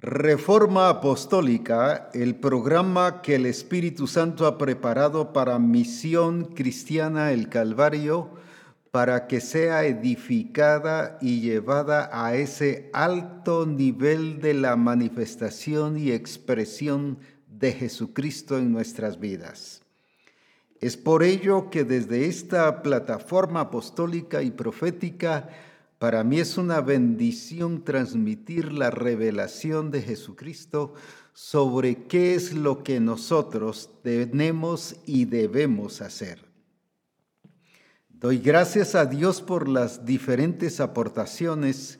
Reforma Apostólica, el programa que el Espíritu Santo ha preparado para Misión Cristiana el Calvario, para que sea edificada y llevada a ese alto nivel de la manifestación y expresión de Jesucristo en nuestras vidas. Es por ello que desde esta plataforma apostólica y profética, para mí es una bendición transmitir la revelación de Jesucristo sobre qué es lo que nosotros tenemos y debemos hacer. Doy gracias a Dios por las diferentes aportaciones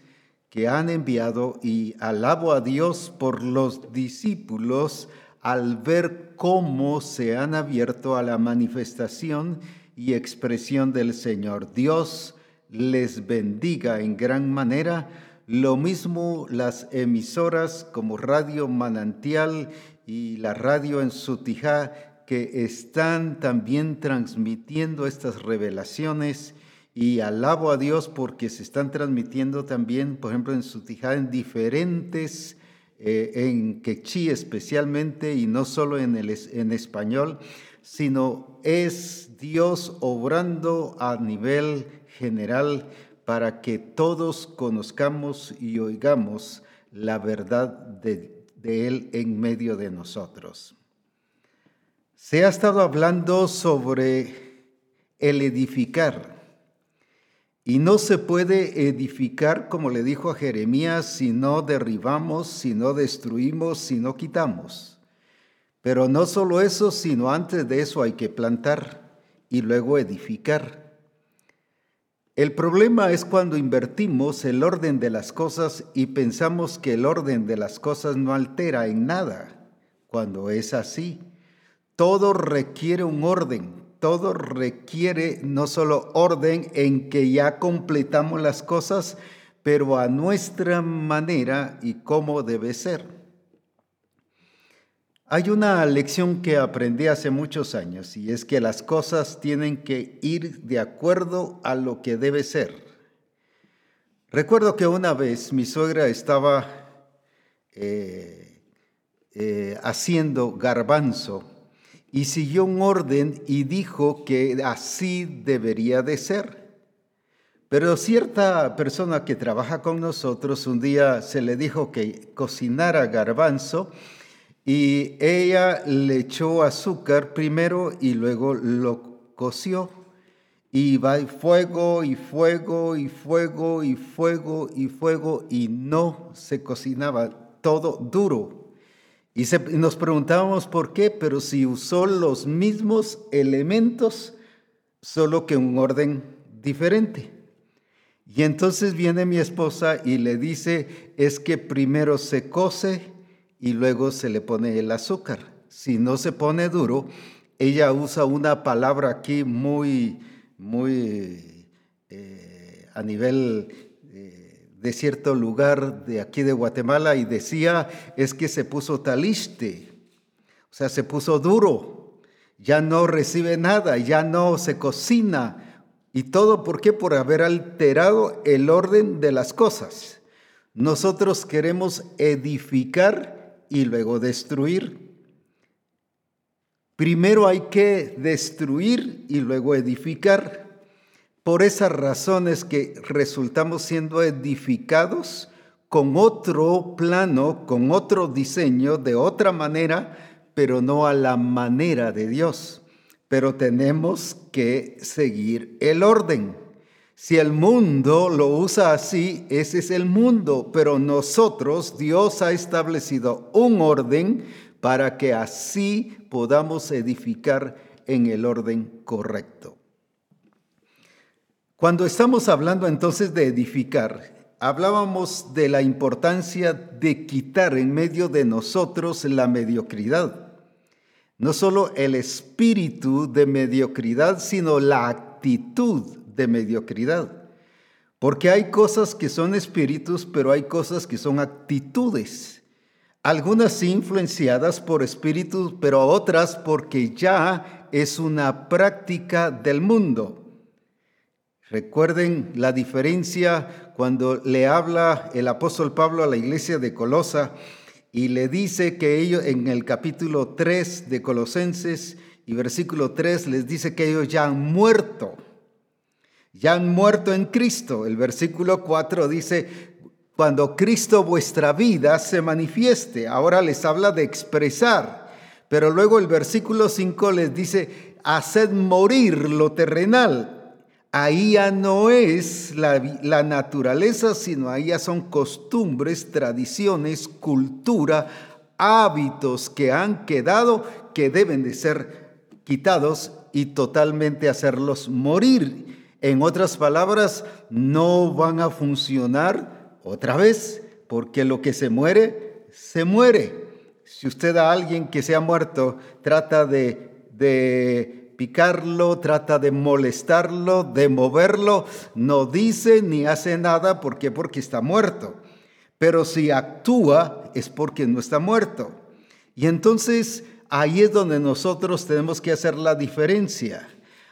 que han enviado y alabo a Dios por los discípulos al ver cómo se han abierto a la manifestación y expresión del Señor. Dios les bendiga en gran manera. Lo mismo las emisoras como Radio Manantial y la radio en Sutijá que están también transmitiendo estas revelaciones y alabo a Dios porque se están transmitiendo también, por ejemplo, en Sutijá en diferentes, eh, en quechí especialmente y no solo en, el, en español, sino es Dios obrando a nivel general para que todos conozcamos y oigamos la verdad de, Él en medio de nosotros. Se ha estado hablando sobre el edificar. Y no se puede edificar, como le dijo a Jeremías, si no derribamos, si no destruimos, si no quitamos. Pero no solo eso, sino antes de eso hay que plantar y luego edificar. El problema es cuando invertimos el orden de las cosas y pensamos que el orden de las cosas no altera en nada, cuando es así. Todo requiere un orden, todo requiere no solo orden en que ya completamos las cosas, pero a nuestra manera y cómo debe ser. Hay una lección que aprendí hace muchos años y es que las cosas tienen que ir de acuerdo a lo que debe ser. Recuerdo que una vez mi suegra estaba eh, eh, haciendo garbanzo y siguió un orden y dijo que así debería de ser. Pero cierta persona que trabaja con nosotros un día se le dijo que cocinara garbanzo y ella le echó azúcar primero y luego lo coció. Y va fuego y fuego y fuego y fuego y fuego y no se cocinaba todo duro. Y nos preguntábamos por qué, pero si usó los mismos elementos, solo que un orden diferente. Y entonces viene mi esposa y le dice, es que primero se cose y luego se le pone el azúcar. Si no se pone duro, ella usa una palabra aquí muy, muy eh, a nivel eh, de cierto lugar de aquí de Guatemala y decía es que se puso taliste, o sea, se puso duro, ya no recibe nada, ya no se cocina. ¿Y todo por qué? Por haber alterado el orden de las cosas. Nosotros queremos edificar y luego destruir. Primero hay que destruir y luego edificar. Por esas razones que resultamos siendo edificados con otro plano, con otro diseño, de otra manera, pero no a la manera de Dios. Pero tenemos que seguir el orden. Si el mundo lo usa así, ese es el mundo, pero nosotros, Dios ha establecido un orden para que así podamos edificar en el orden correcto. Cuando estamos hablando entonces de edificar, hablábamos de la importancia de quitar en medio de nosotros la mediocridad. No solo el espíritu de mediocridad, sino la actitud de mediocridad. Porque hay cosas que son espíritus, pero hay cosas que son actitudes. Algunas influenciadas por espíritus, pero otras porque ya es una práctica del mundo. Recuerden la diferencia cuando le habla el apóstol Pablo a la iglesia de Colosa y le dice que ellos en el capítulo 3 de Colosenses y versículo 3 les dice que ellos ya han muerto, ya han muerto en Cristo. El versículo 4 dice, cuando Cristo vuestra vida se manifieste. Ahora les habla de expresar, pero luego el versículo 5 les dice, haced morir lo terrenal ahí ya no es la, naturaleza, sino ahí ya son costumbres, tradiciones, cultura, hábitos que han quedado que deben de ser quitados y totalmente hacerlos morir. En otras palabras, no van a funcionar otra vez, porque lo que se muere, se muere. Si usted a alguien que se ha muerto trata de, de picarlo, trata de molestarlo, de moverlo, no dice ni hace nada, ¿por qué? Porque está muerto. Pero si actúa es porque no está muerto. Y entonces ahí es donde nosotros tenemos que hacer la diferencia.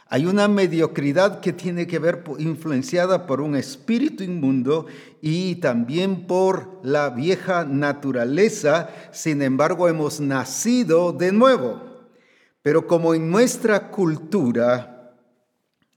Hay una mediocridad que tiene que ver influenciada por un espíritu inmundo y también por la vieja naturaleza. Sin embargo, hemos nacido de nuevo. Pero como en nuestra cultura,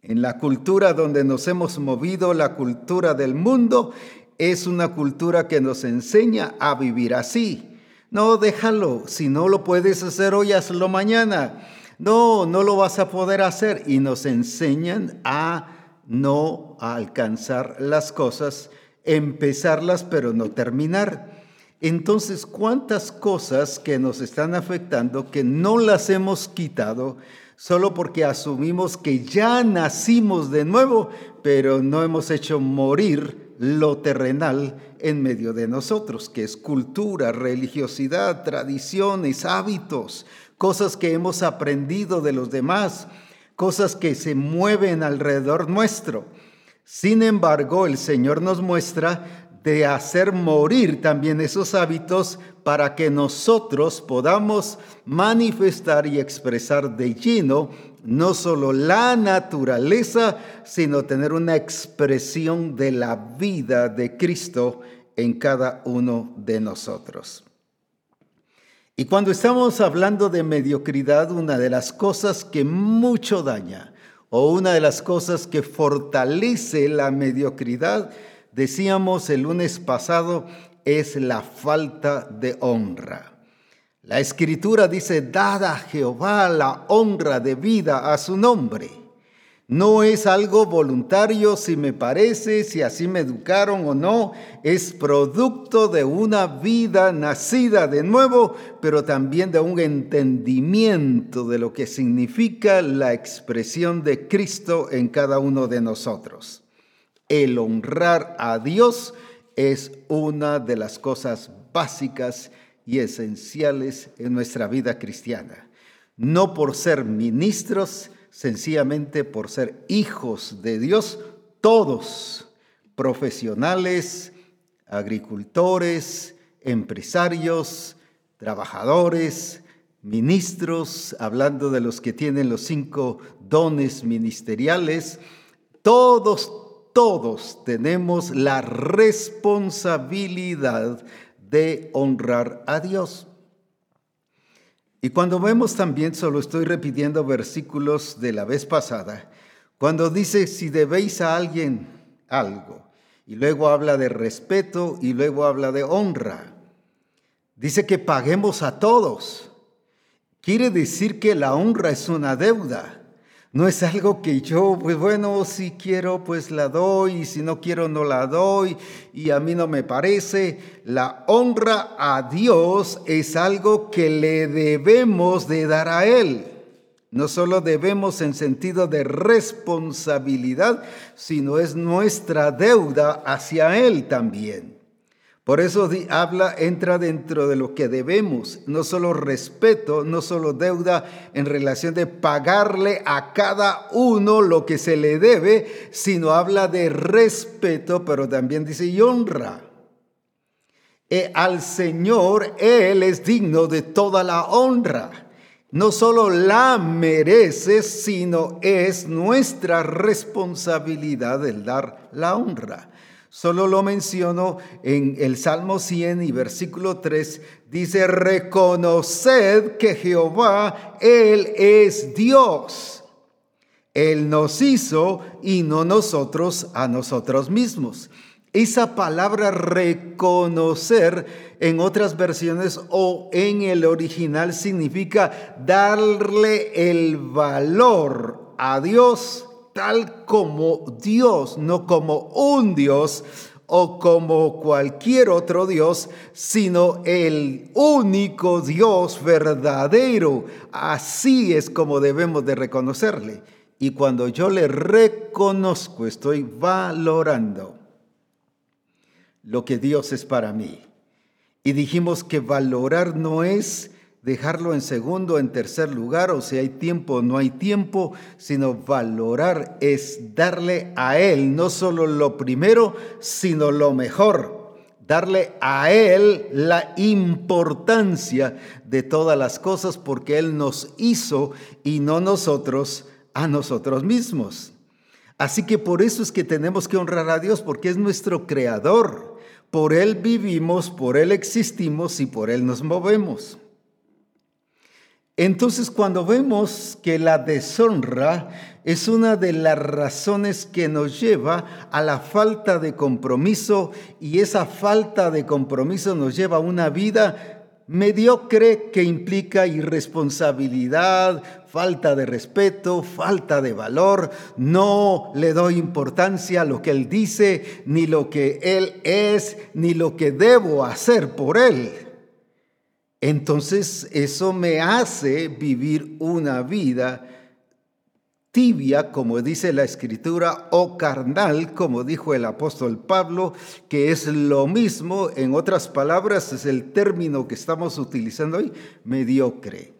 en la cultura donde nos hemos movido, la cultura del mundo, es una cultura que nos enseña a vivir así. No, déjalo, si no lo puedes hacer hoy, hazlo mañana. No, no lo vas a poder hacer. Y nos enseñan a no alcanzar las cosas, empezarlas pero no terminar. Entonces, ¿cuántas cosas que nos están afectando que no las hemos quitado solo porque asumimos que ya nacimos de nuevo, pero no hemos hecho morir lo terrenal en medio de nosotros, que es cultura, religiosidad, tradiciones, hábitos, cosas que hemos aprendido de los demás, cosas que se mueven alrededor nuestro? Sin embargo, el Señor nos muestra de hacer morir también esos hábitos para que nosotros podamos manifestar y expresar de lleno no solo la naturaleza, sino tener una expresión de la vida de Cristo en cada uno de nosotros. Y cuando estamos hablando de mediocridad, una de las cosas que mucho daña o una de las cosas que fortalece la mediocridad decíamos el lunes pasado, es la falta de honra. La escritura dice, dada a Jehová la honra de vida a su nombre. No es algo voluntario si me parece, si así me educaron o no, es producto de una vida nacida de nuevo, pero también de un entendimiento de lo que significa la expresión de Cristo en cada uno de nosotros el honrar a Dios es una de las cosas básicas y esenciales en nuestra vida cristiana. No por ser ministros, sencillamente por ser hijos de Dios, todos, profesionales, agricultores, empresarios, trabajadores, ministros, hablando de los que tienen los cinco dones ministeriales, todos, todos tenemos la responsabilidad de honrar a Dios. Y cuando vemos también, solo estoy repitiendo versículos de la vez pasada, cuando dice si debéis a alguien algo, y luego habla de respeto y luego habla de honra, dice que paguemos a todos. Quiere decir que la honra es una deuda. No es algo que yo, pues bueno, si quiero, pues la doy, y si no quiero, no la doy, y a mí no me parece. La honra a Dios es algo que le debemos de dar a Él. No solo debemos en sentido de responsabilidad, sino es nuestra deuda hacia Él también. Por eso habla, entra dentro de lo que debemos, no solo respeto, no solo deuda en relación de pagarle a cada uno lo que se le debe, sino habla de respeto, pero también dice y honra. E al Señor Él es digno de toda la honra. No solo la merece, sino es nuestra responsabilidad el dar la honra. Solo lo menciono en el Salmo 100 y versículo 3. Dice, reconoced que Jehová, Él es Dios. Él nos hizo y no nosotros a nosotros mismos. Esa palabra reconocer en otras versiones o en el original significa darle el valor a Dios tal como Dios, no como un Dios o como cualquier otro Dios, sino el único Dios verdadero. Así es como debemos de reconocerle. Y cuando yo le reconozco, estoy valorando lo que Dios es para mí. Y dijimos que valorar no es dejarlo en segundo, en tercer lugar, o si hay tiempo o no hay tiempo, sino valorar es darle a Él no solo lo primero, sino lo mejor, darle a Él la importancia de todas las cosas porque Él nos hizo y no nosotros a nosotros mismos. Así que por eso es que tenemos que honrar a Dios porque es nuestro creador. Por Él vivimos, por Él existimos y por Él nos movemos. Entonces, cuando vemos que la deshonra es una de las razones que nos lleva a la falta de compromiso y esa falta de compromiso nos lleva a una vida mediocre que implica irresponsabilidad, falta de respeto, falta de valor, no le doy importancia a lo que él dice, ni lo que él es, ni lo que debo hacer por él entonces eso me hace vivir una vida tibia, como dice la escritura, o carnal, como dijo el apóstol Pablo, que es lo mismo, en otras palabras, es el término que estamos utilizando hoy, mediocre.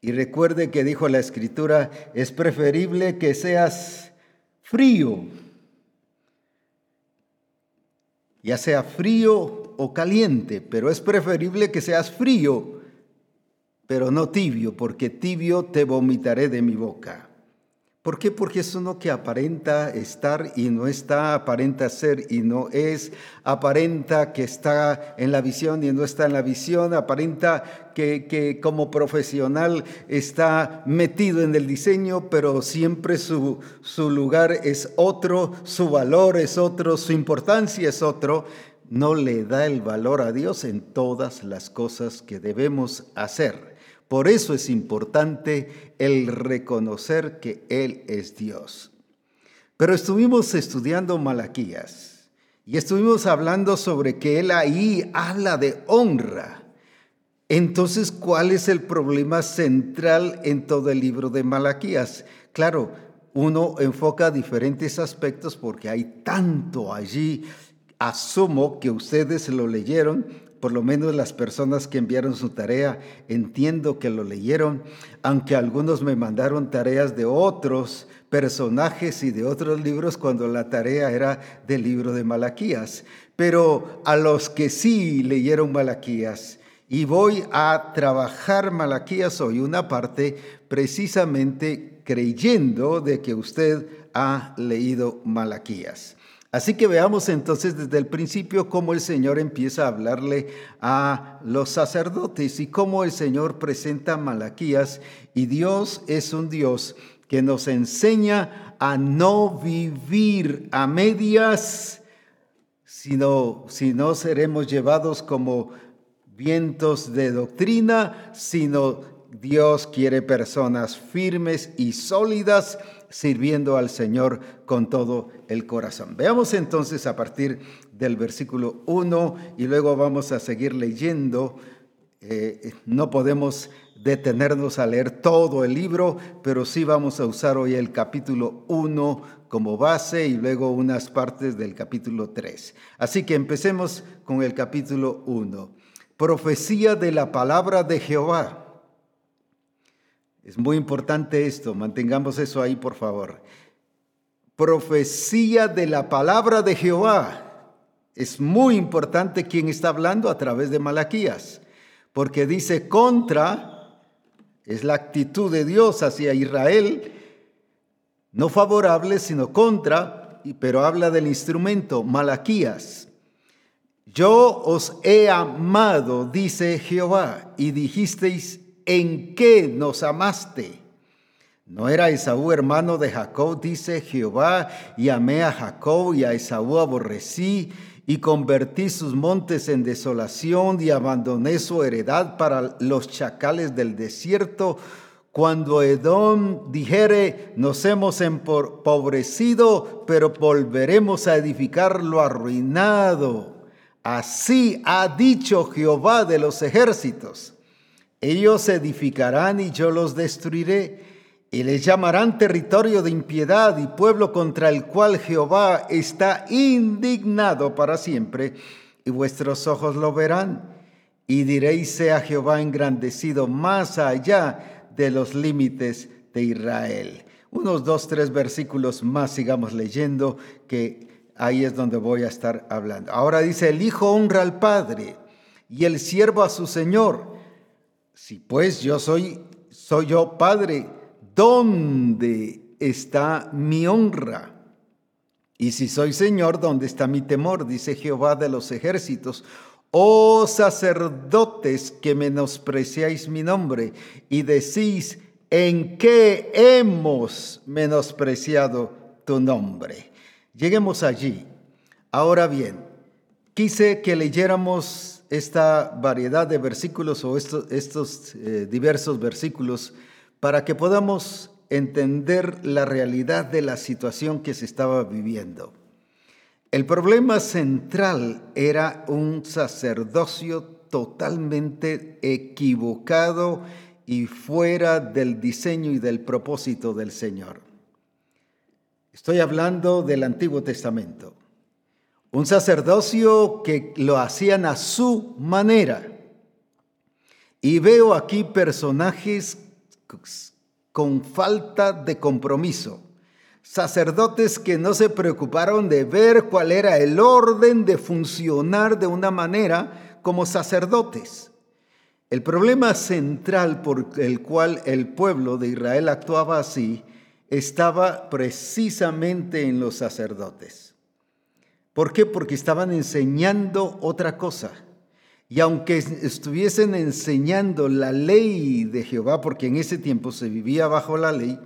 Y recuerde que dijo la escritura, es preferible que seas frío, ya sea frío o caliente, pero es preferible que seas frío, pero no tibio, porque tibio te vomitaré de mi boca. ¿Por qué? Porque es uno que aparenta estar y no está, aparenta ser y no es, aparenta que está en la visión y no está en la visión, aparenta que, que como profesional está metido en el diseño, pero siempre su, su lugar es otro, su valor es otro, su importancia es otro. No le da el valor a Dios en todas las cosas que debemos hacer. Por eso es importante el reconocer que Él es Dios. Pero estuvimos estudiando Malaquías y estuvimos hablando sobre que Él ahí habla de honra. Entonces, ¿cuál es el problema central en todo el libro de Malaquías? Claro, uno enfoca diferentes aspectos porque hay tanto allí. Asumo que ustedes lo leyeron, por lo menos las personas que enviaron su tarea, entiendo que lo leyeron, aunque algunos me mandaron tareas de otros personajes y de otros libros cuando la tarea era del libro de Malaquías. Pero a los que sí leyeron Malaquías, y voy a trabajar Malaquías hoy una parte precisamente creyendo de que usted ha leído Malaquías. Así que veamos entonces desde el principio cómo el Señor empieza a hablarle a los sacerdotes y cómo el Señor presenta a Malaquías y Dios es un Dios que nos enseña a no vivir a medias, sino si no seremos llevados como vientos de doctrina, sino Dios quiere personas firmes y sólidas sirviendo al Señor con todo el corazón. Veamos entonces a partir del versículo 1 y luego vamos a seguir leyendo. Eh, no podemos detenernos a leer todo el libro, pero sí vamos a usar hoy el capítulo 1 como base y luego unas partes del capítulo 3. Así que empecemos con el capítulo 1. Profecía de la palabra de Jehová es muy importante esto, mantengamos eso ahí por favor. Profecía de la palabra de Jehová. Es muy importante quién está hablando a través de Malaquías, porque dice contra, es la actitud de Dios hacia Israel, no favorable, sino contra, pero habla del instrumento, Malaquías. Yo os he amado, dice Jehová, y dijisteis, ¿en qué nos amaste? ¿No era Esaú hermano de Jacob, dice Jehová, y amé a Jacob y a Esaú aborrecí, y convertí sus montes en desolación y abandoné su heredad para los chacales del desierto? Cuando Edom dijere, nos hemos empobrecido, pero volveremos a edificar lo arruinado. Así ha dicho Jehová de los ejércitos. Ellos edificarán y yo los destruiré, y les llamarán territorio de impiedad y pueblo contra el cual Jehová está indignado para siempre, y vuestros ojos lo verán. Y diréis, sea Jehová engrandecido más allá de los límites de Israel. Unos dos, tres versículos más sigamos leyendo que ahí es donde voy a estar hablando. Ahora dice, el Hijo honra al Padre y el siervo a su Señor. Si pues yo soy, soy yo Padre, ¿dónde está mi honra? Y si soy Señor, ¿dónde está mi temor? Dice Jehová de los ejércitos. Oh sacerdotes que menospreciáis mi nombre y decís, ¿en qué hemos menospreciado tu nombre? Lleguemos allí. Ahora bien, quise que leyéramos esta variedad de versículos o estos, estos eh, diversos versículos para que podamos entender la realidad de la situación que se estaba viviendo. El problema central era un sacerdocio totalmente equivocado y fuera del diseño y del propósito del Señor. Estoy hablando del Antiguo Testamento. Un sacerdocio que lo hacían a su manera. Y veo aquí personajes con falta de compromiso. Sacerdotes que no se preocuparon de ver cuál era el orden de funcionar de una manera como sacerdotes. El problema central por el cual el pueblo de Israel actuaba así estaba precisamente en los sacerdotes. ¿Por qué? Porque estaban enseñando otra cosa. Y aunque estuviesen enseñando la ley de Jehová, porque en ese tiempo se vivía bajo la ley,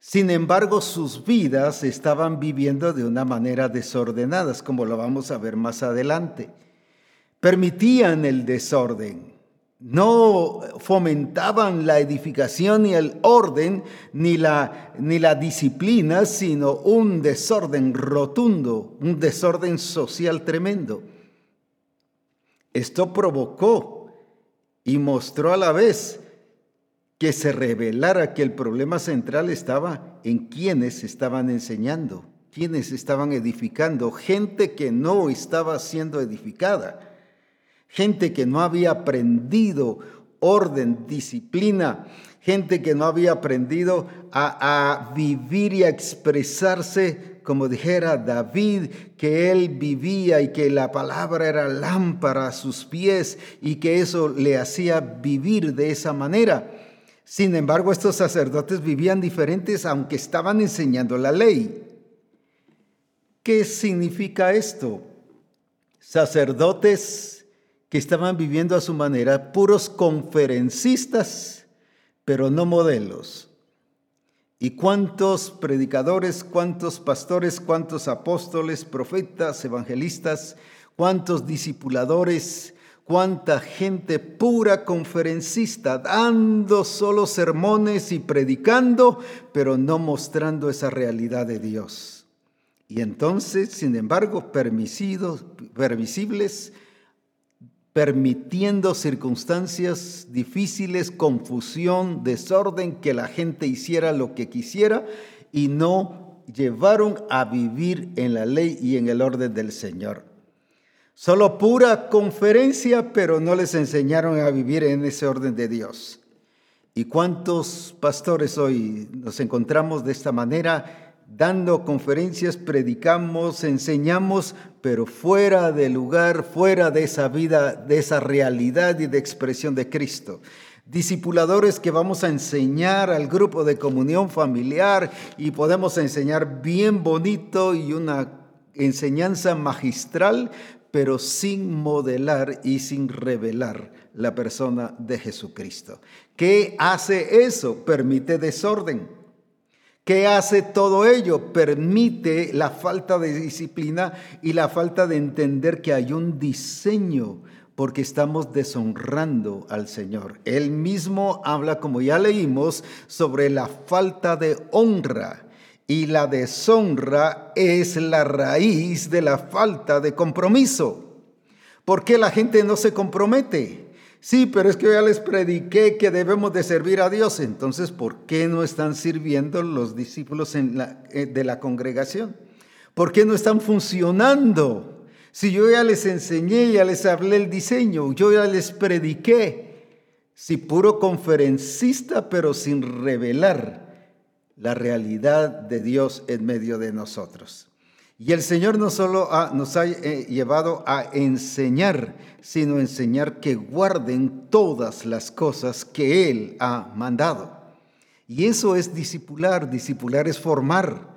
sin embargo sus vidas estaban viviendo de una manera desordenada, como lo vamos a ver más adelante. Permitían el desorden no fomentaban la edificación ni el orden ni la, ni la disciplina, sino un desorden rotundo, un desorden social tremendo. Esto provocó y mostró a la vez que se revelara que el problema central estaba en quienes estaban enseñando, quienes estaban edificando, gente que no estaba siendo edificada gente que no había aprendido orden, disciplina, gente que no había aprendido a, vivir y a expresarse como dijera David, que él vivía y que la palabra era lámpara a sus pies y que eso le hacía vivir de esa manera. Sin embargo, estos sacerdotes vivían diferentes aunque estaban enseñando la ley. ¿Qué significa esto? Sacerdotes que estaban viviendo a su manera, puros conferencistas, pero no modelos. ¿Y cuántos predicadores, cuántos pastores, cuántos apóstoles, profetas, evangelistas, cuántos discipuladores, cuánta gente pura conferencista, dando solo sermones y predicando, pero no mostrando esa realidad de Dios? Y entonces, sin embargo, permisidos, permisibles, permitiendo circunstancias difíciles, confusión, desorden, que la gente hiciera lo que quisiera y no llevaron a vivir en la ley y en el orden del Señor. Solo pura conferencia, pero no les enseñaron a vivir en ese orden de Dios. ¿Y cuántos pastores hoy nos encontramos de esta manera? Dando conferencias, predicamos, enseñamos, pero fuera de lugar, fuera de esa vida, de esa realidad y de expresión de Cristo. discipuladores que vamos a enseñar al grupo de comunión familiar y podemos enseñar bien bonito y una enseñanza magistral, pero sin modelar y sin revelar la persona de Jesucristo. ¿Qué hace eso? Permite desorden. ¿Qué hace todo ello? Permite la falta de disciplina y la falta de entender que hay un diseño porque estamos deshonrando al Señor. Él mismo habla, como ya leímos, sobre la falta de honra. Y la deshonra es la raíz de la falta de compromiso. ¿Por qué la gente no se compromete? Sí, pero es que ya les prediqué que debemos de servir a Dios. Entonces, ¿por qué no están sirviendo los discípulos eh, de la congregación? ¿Por qué no están funcionando? Si yo ya les enseñé, ya les hablé el diseño, yo ya les prediqué, si puro conferencista, pero sin revelar la realidad de Dios en medio de nosotros. Y el Señor no solo nos ha eh, llevado a enseñar, sino enseñar que guarden todas las cosas que Él ha mandado. Y eso es discipular, discipular es formar.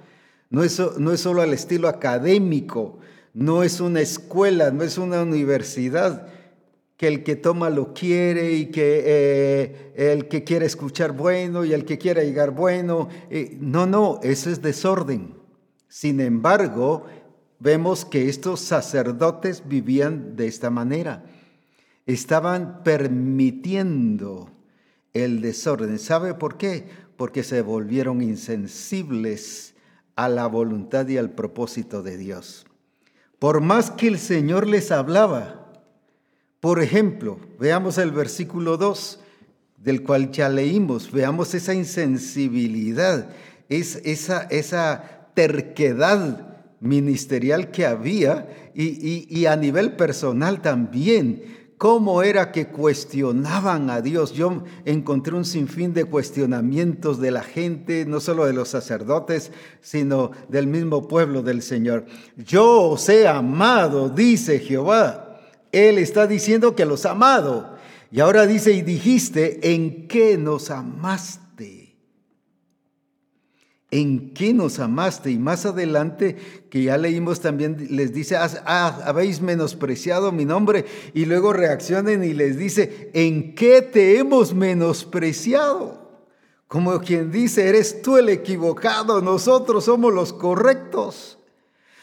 No es, no es solo al estilo académico, no es una escuela, no es una universidad que el que toma lo quiere y que eh, el que quiere escuchar bueno y el que quiere llegar bueno. Eh, no, no, eso es desorden. Sin embargo, vemos que estos sacerdotes vivían de esta manera. Estaban permitiendo el desorden. ¿Sabe por qué? Porque se volvieron insensibles a la voluntad y al propósito de Dios por más que el Señor les hablaba. Por ejemplo, veamos el versículo 2, del cual ya leímos, veamos esa insensibilidad, es, esa, esa terquedad ministerial que había y, y a nivel personal también cómo era que cuestionaban a Dios. Yo encontré un sinfín de cuestionamientos de la gente, no solo de los sacerdotes, sino del mismo pueblo del Señor. Yo os he amado, dice Jehová. Él está diciendo que los ha amado. Y ahora dice, y dijiste, ¿en qué nos amaste? ¿En qué nos amaste? Y más adelante, que ya leímos también, les dice, habéis menospreciado mi nombre. Y luego reaccionen y les dice, ¿en qué te hemos menospreciado? Como quien dice, eres tú el equivocado, nosotros somos los correctos.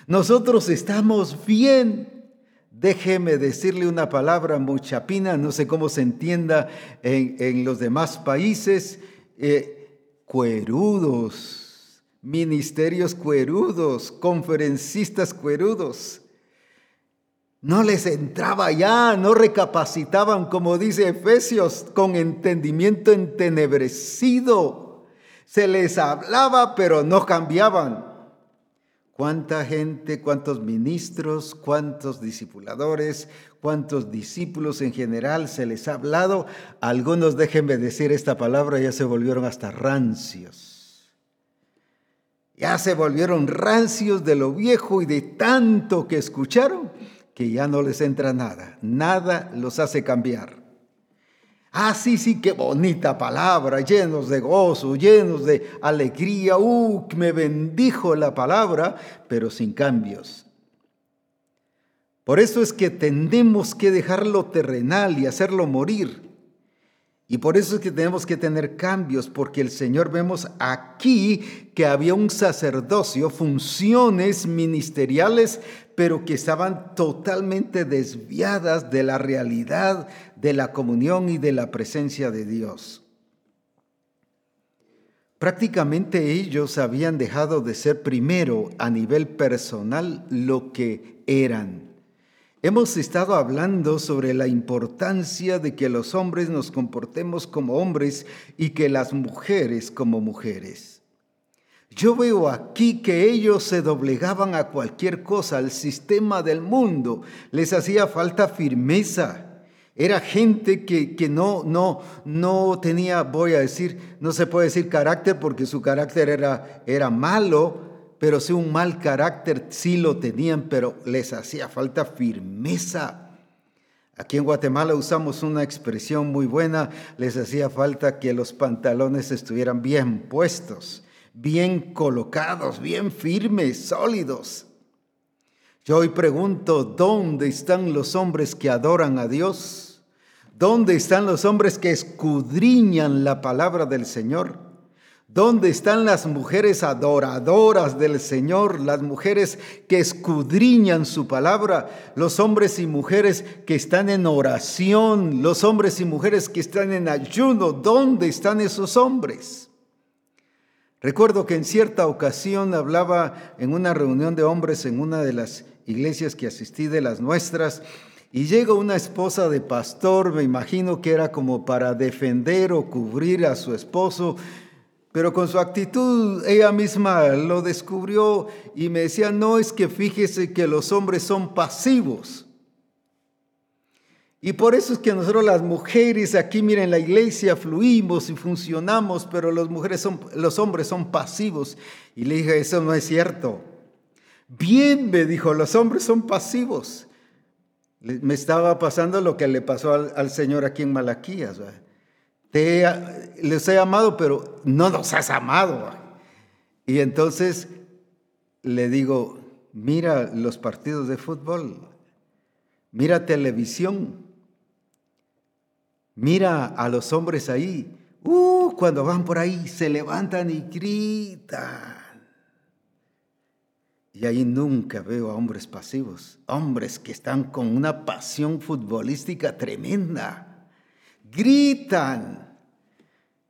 Nosotros estamos bien. Déjeme decirle una palabra muchapina, no sé cómo se entienda en, los demás países, eh, cuerudos ministerios cuerudos, conferencistas cuerudos. No les entraba ya, no recapacitaban, como dice Efesios, con entendimiento entenebrecido. Se les hablaba, pero no cambiaban. ¿Cuánta gente, cuántos ministros, cuántos discipuladores, cuántos discípulos en general se les ha hablado? Algunos, déjenme decir esta palabra, ya se volvieron hasta rancios ya se volvieron rancios de lo viejo y de tanto que escucharon que ya no les entra nada. Nada los hace cambiar. Ah, sí, qué bonita palabra, llenos de gozo, llenos de alegría. Uh, me bendijo la palabra, pero sin cambios. Por eso es que tendemos que dejarlo terrenal y hacerlo morir. Y por eso es que tenemos que tener cambios, porque el Señor vemos aquí que había un sacerdocio, funciones ministeriales, pero que estaban totalmente desviadas de la realidad de la comunión y de la presencia de Dios. Prácticamente ellos habían dejado de ser primero a nivel personal lo que eran. Hemos estado hablando sobre la importancia de que los hombres nos comportemos como hombres y que las mujeres como mujeres. Yo veo aquí que ellos se doblegaban a cualquier cosa, al sistema del mundo. Les hacía falta firmeza. Era gente que, que no, no, no tenía, voy a decir, no se puede decir carácter porque su carácter era, era malo, pero sí un mal carácter sí lo tenían, pero les hacía falta firmeza. Aquí en Guatemala usamos una expresión muy buena, les hacía falta que los pantalones estuvieran bien puestos, bien colocados, bien firmes, sólidos. Yo hoy pregunto, ¿dónde están los hombres que adoran a Dios? ¿Dónde están los hombres que escudriñan la palabra del Señor? ¿Dónde están las mujeres adoradoras del Señor, las mujeres que escudriñan su palabra, los hombres y mujeres que están en oración, los hombres y mujeres que están en ayuno? ¿Dónde están esos hombres? Recuerdo que en cierta ocasión hablaba en una reunión de hombres en una de las iglesias que asistí de las nuestras, y llega una esposa de pastor, me imagino que era como para defender o cubrir a su esposo, pero con su actitud ella misma lo descubrió y me decía, no es que fíjese que los hombres son pasivos. Y por eso es que nosotros las mujeres aquí, miren, la iglesia fluimos y funcionamos, pero las mujeres son, los hombres son pasivos. Y le dije, eso no es cierto. Bien, me dijo, los hombres son pasivos. Me estaba pasando lo que le pasó al, Señor aquí en Malaquías. ¿verdad? Te, les he amado, pero no nos has amado. Y entonces le digo, mira los partidos de fútbol, mira televisión, mira a los hombres ahí. Uh, cuando van por ahí se levantan y gritan. Y ahí nunca veo a hombres pasivos, hombres que están con una pasión futbolística tremenda gritan.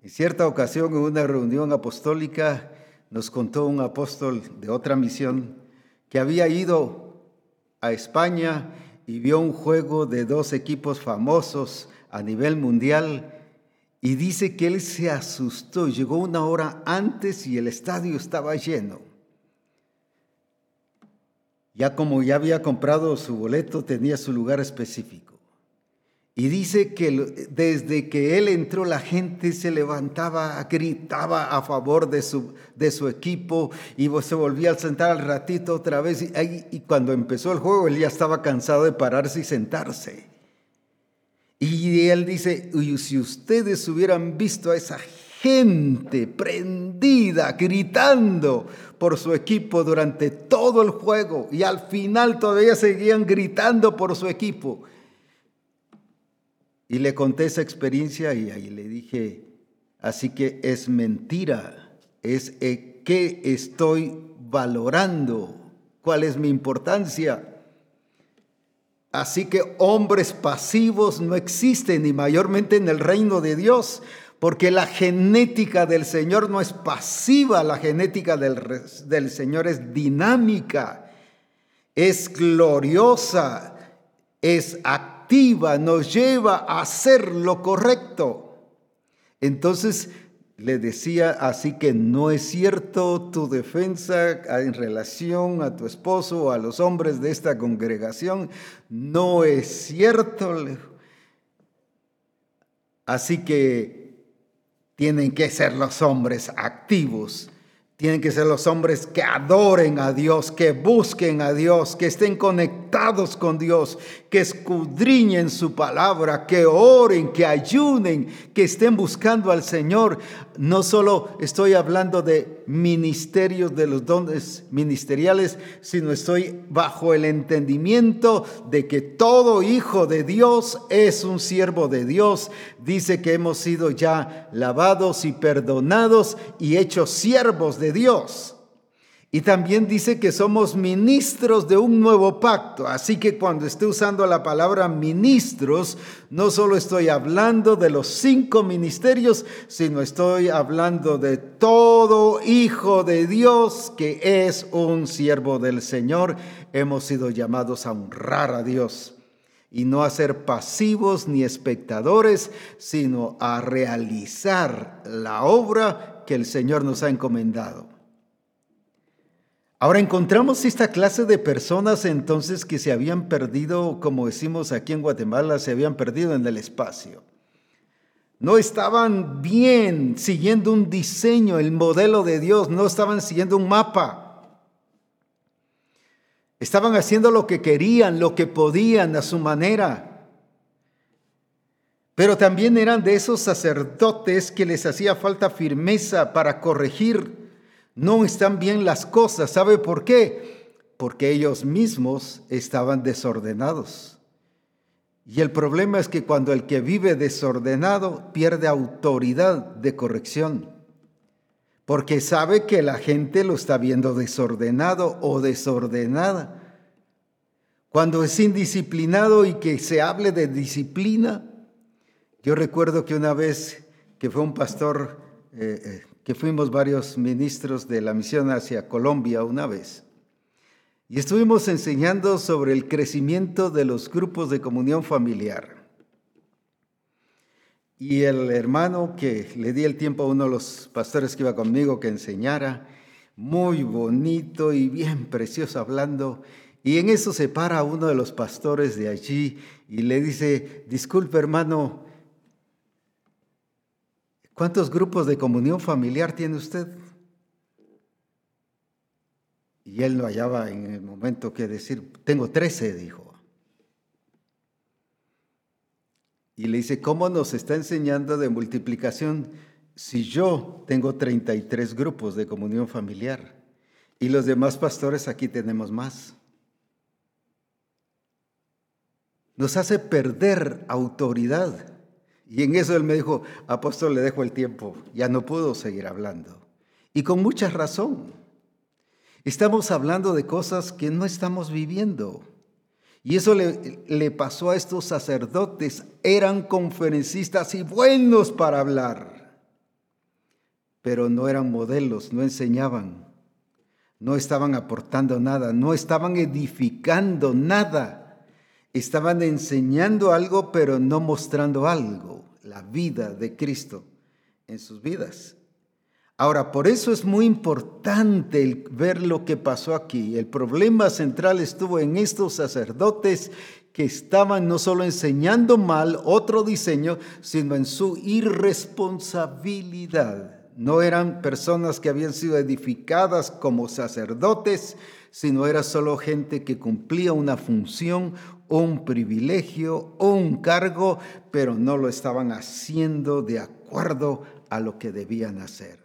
En cierta ocasión, en una reunión apostólica, nos contó un apóstol de otra misión que había ido a España y vio un juego de dos equipos famosos a nivel mundial y dice que él se asustó, llegó una hora antes y el estadio estaba lleno. Ya como ya había comprado su boleto, tenía su lugar específico. Y dice que desde que él entró la gente se levantaba, gritaba a favor de su, de su equipo y se volvía a sentar al ratito otra vez. Y, y cuando empezó el juego él ya estaba cansado de pararse y sentarse. Y él dice, si ustedes hubieran visto a esa gente prendida, gritando por su equipo durante todo el juego y al final todavía seguían gritando por su equipo. Y le conté esa experiencia y ahí le dije, así que es mentira, es eh, qué estoy valorando, cuál es mi importancia. Así que hombres pasivos no existen y mayormente en el reino de Dios, porque la genética del Señor no es pasiva, la genética del, del Señor es dinámica, es gloriosa, es activa nos lleva a hacer lo correcto. Entonces le decía, así que no es cierto tu defensa en relación a tu esposo o a los hombres de esta congregación, no es cierto. Así que tienen que ser los hombres activos tienen que ser los hombres que adoren a Dios, que busquen a Dios, que estén conectados con Dios, que escudriñen su palabra, que oren, que ayunen, que estén buscando al Señor. No solo estoy hablando de ministerios, de los dones ministeriales, sino estoy bajo el entendimiento de que todo hijo de Dios es un siervo de Dios. Dice que hemos sido ya lavados y perdonados y hechos siervos de Dios. Y también dice que somos ministros de un nuevo pacto. Así que cuando esté usando la palabra ministros, no solo estoy hablando de los cinco ministerios, sino estoy hablando de todo hijo de Dios que es un siervo del Señor. Hemos sido llamados a honrar a Dios y no a ser pasivos ni espectadores, sino a realizar la obra que el Señor nos ha encomendado. Ahora encontramos esta clase de personas entonces que se habían perdido, como decimos aquí en Guatemala, se habían perdido en el espacio. No estaban bien siguiendo un diseño, el modelo de Dios, no estaban siguiendo un mapa. Estaban haciendo lo que querían, lo que podían a su manera. pero también eran de esos sacerdotes que les hacía falta firmeza para corregir. No están bien las cosas. ¿Sabe por qué? Porque ellos mismos estaban desordenados. Y el problema es que cuando el que vive desordenado pierde autoridad de corrección, porque sabe que la gente lo está viendo desordenado o desordenada. Cuando es indisciplinado y que se hable de disciplina, yo recuerdo que una vez que fue un pastor, eh, eh, que fuimos varios ministros de la misión hacia Colombia una vez, y estuvimos enseñando sobre el crecimiento de los grupos de comunión familiar. Y el hermano que le di el tiempo a uno de los pastores que iba conmigo que enseñara, muy bonito y bien precioso hablando, y en eso se para uno de los pastores de allí y le dice, disculpe hermano, ¿cuántos grupos de comunión familiar tiene usted? Y él no hallaba en el momento que decir, tengo trece, dijo. Y le dice, ¿cómo nos está enseñando de multiplicación si yo tengo 33 grupos de comunión familiar y los demás pastores aquí tenemos más? Nos hace perder autoridad. Y en eso él me dijo, apóstol, le dejo el tiempo, ya no puedo seguir hablando. Y con mucha razón. Estamos hablando de cosas que no estamos viviendo. Y eso le, pasó a estos sacerdotes. Eran conferencistas y buenos para hablar, pero no eran modelos, no enseñaban, no estaban aportando nada, no estaban edificando nada. Estaban enseñando algo, pero no mostrando algo, la vida de Cristo en sus vidas. Ahora, por eso es muy importante ver lo que pasó aquí. El problema central estuvo en estos sacerdotes que estaban no solo enseñando mal otro diseño, sino en su irresponsabilidad. No eran personas que habían sido edificadas como sacerdotes, sino era solo gente que cumplía una función, un privilegio o un cargo, pero no lo estaban haciendo de acuerdo a lo que debían hacer.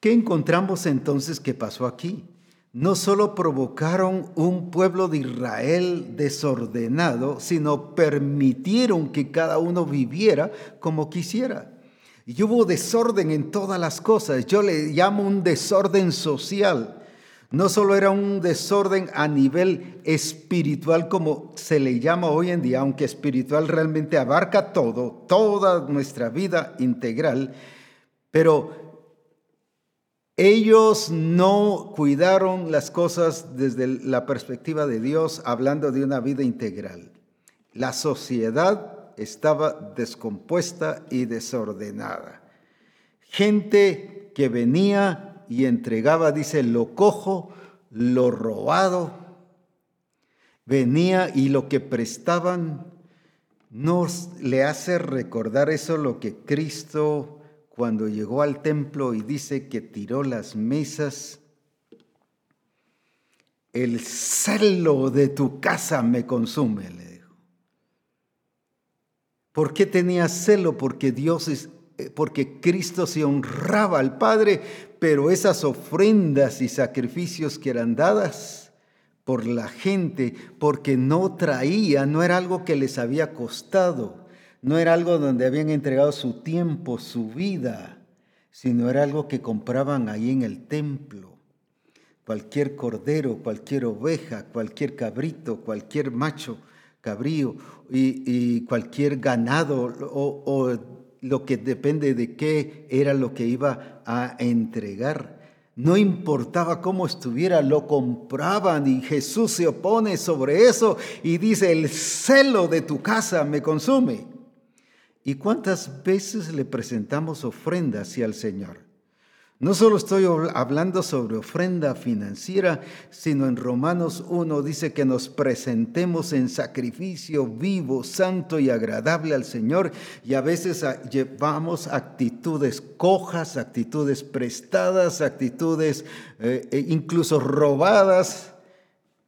¿Qué encontramos entonces que pasó aquí? No solo provocaron un pueblo de Israel desordenado, sino permitieron que cada uno viviera como quisiera. Y hubo desorden en todas las cosas. Yo le llamo un desorden social. No solo era un desorden a nivel espiritual como se le llama hoy en día, aunque espiritual realmente abarca todo, toda nuestra vida integral, pero ellos no cuidaron las cosas desde la perspectiva de Dios, hablando de una vida integral. La sociedad estaba descompuesta y desordenada. Gente que venía y entregaba, dice, lo cojo, lo robado, venía y lo que prestaban nos le hace recordar eso lo que Cristo cuando llegó al templo y dice que tiró las mesas, el celo de tu casa me consume, le dijo. ¿Por qué tenía celo? Porque Dios es, eh, porque Cristo se honraba al Padre, pero esas ofrendas y sacrificios que eran dadas por la gente, porque no traía, no era algo que les había costado no era algo donde habían entregado su tiempo, su vida, sino era algo que compraban ahí en el templo. Cualquier cordero, cualquier oveja, cualquier cabrito, cualquier macho cabrío y, cualquier ganado o, o lo que depende de qué era lo que iba a entregar. No importaba cómo estuviera, lo compraban y Jesús se opone sobre eso y dice, el celo de tu casa me consume. ¿Y cuántas veces le presentamos ofrendas hacia el Señor? No solo estoy hablando sobre ofrenda financiera, sino en Romanos 1 dice que nos presentemos en sacrificio vivo, santo y agradable al Señor y a veces llevamos actitudes cojas, actitudes prestadas, actitudes eh, e incluso robadas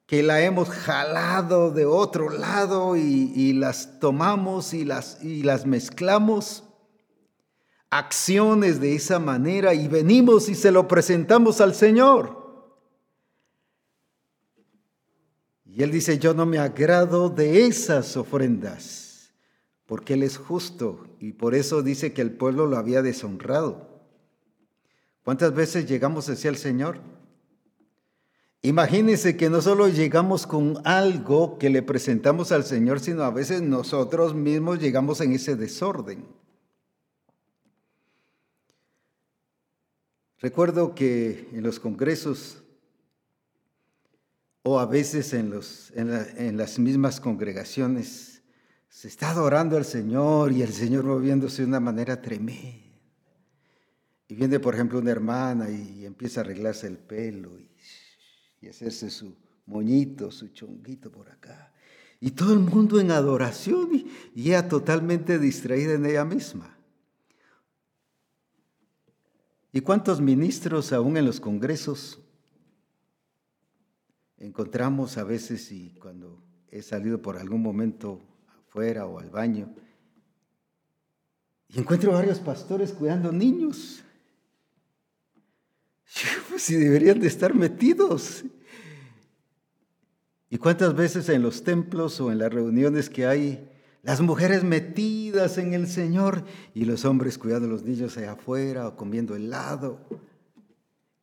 que la hemos jalado de otro lado y, las tomamos y las, y las mezclamos, acciones de esa manera y venimos y se lo presentamos al Señor. Y Él dice, yo no me agrado de esas ofrendas, porque Él es justo y por eso dice que el pueblo lo había deshonrado. ¿Cuántas veces llegamos hacia el Señor? Imagínense que no solo llegamos con algo que le presentamos al Señor, sino a veces nosotros mismos llegamos en ese desorden. Recuerdo que en los congresos o a veces en, las mismas congregaciones se está adorando al Señor y el Señor moviéndose de una manera tremenda. Y viene, por ejemplo, una hermana y empieza a arreglarse el pelo y y hacerse su moñito, su chonguito por acá. Y todo el mundo en adoración y, ella totalmente distraída en ella misma. ¿Y cuántos ministros aún en los congresos encontramos a veces y cuando he salido por algún momento afuera o al baño y encuentro varios pastores cuidando niños? si deberían de estar metidos. ¿Y cuántas veces en los templos o en las reuniones que hay, las mujeres metidas en el Señor y los hombres cuidando a los niños allá afuera o comiendo helado?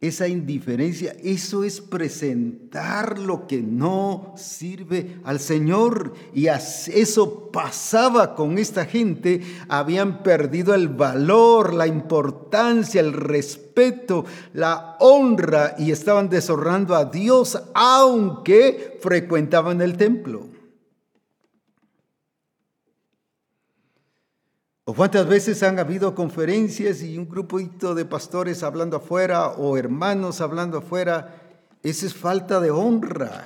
Esa indiferencia, eso es presentar lo que no sirve al Señor. Y eso pasaba con esta gente. Habían perdido el valor, la importancia, el respeto, la honra y estaban deshonrando a Dios aunque frecuentaban el templo. ¿O cuántas veces han habido conferencias y un grupito de pastores hablando afuera o hermanos hablando afuera? Esa es falta de honra.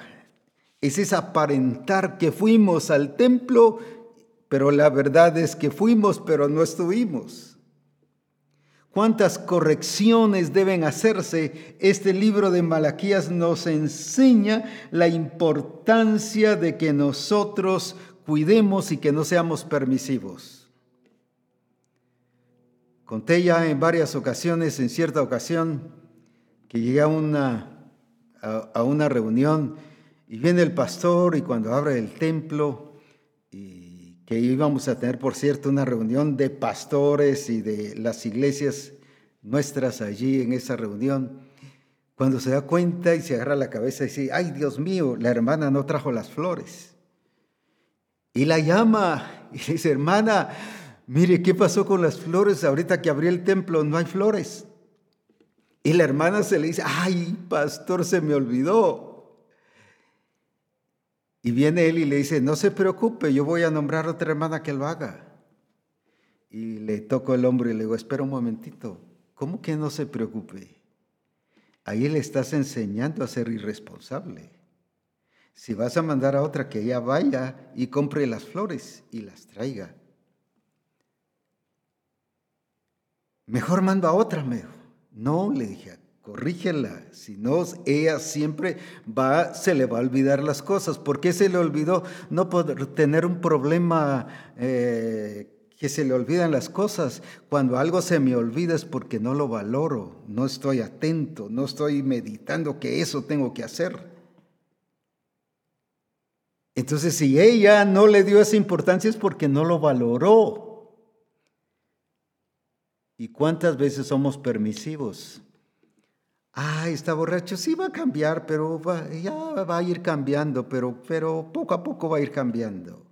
Ese es aparentar que fuimos al templo, pero la verdad es que fuimos, pero no estuvimos. ¿Cuántas correcciones deben hacerse? Este libro de Malaquías nos enseña la importancia de que nosotros cuidemos y que no seamos permisivos. Conté ya en varias ocasiones, en cierta ocasión, que llegué a una, a, una reunión y viene el pastor y cuando abre el templo, y que íbamos a tener, por cierto, una reunión de pastores y de las iglesias nuestras allí en esa reunión, cuando se da cuenta y se agarra la cabeza y dice, ay Dios mío, la hermana no trajo las flores. Y la llama y dice, hermana, Mire, ¿qué pasó con las flores? Ahorita que abrí el templo no hay flores. Y la hermana se le dice, ay, pastor, se me olvidó. Y viene él y le dice, no se preocupe, yo voy a nombrar a otra hermana que lo haga. Y le toco el hombro y le digo, espera un momentito, ¿cómo que no se preocupe? Ahí le estás enseñando a ser irresponsable. Si vas a mandar a otra que ella vaya y compre las flores y las traiga. Mejor mando a otra, me No, le dije, corrígela, si no, ella siempre va, se le va a olvidar las cosas. ¿Por qué se le olvidó? No poder tener un problema eh, que se le olvidan las cosas. Cuando algo se me olvida es porque no lo valoro, no estoy atento, no estoy meditando que eso tengo que hacer. Entonces, si ella no le dio esa importancia es porque no lo valoró. ¿Y cuántas veces somos permisivos? Ah, está borracho, sí va a cambiar, pero ya va a ir cambiando, pero, pero poco a poco va a ir cambiando.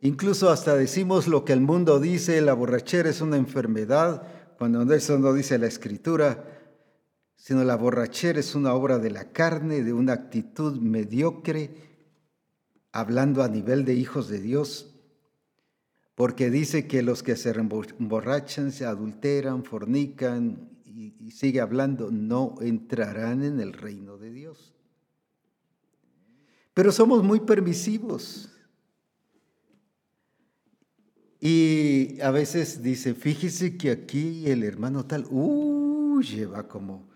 Incluso hasta decimos lo que el mundo dice, la borrachera es una enfermedad, cuando eso no dice la escritura, sino la borrachera es una obra de la carne, de una actitud mediocre, hablando a nivel de hijos de Dios, porque dice que los que se emborrachan, se adulteran, fornican y, sigue hablando, no entrarán en el reino de Dios. Pero somos muy permisivos. Y a veces dice, fíjese que aquí el hermano tal, uh, lleva como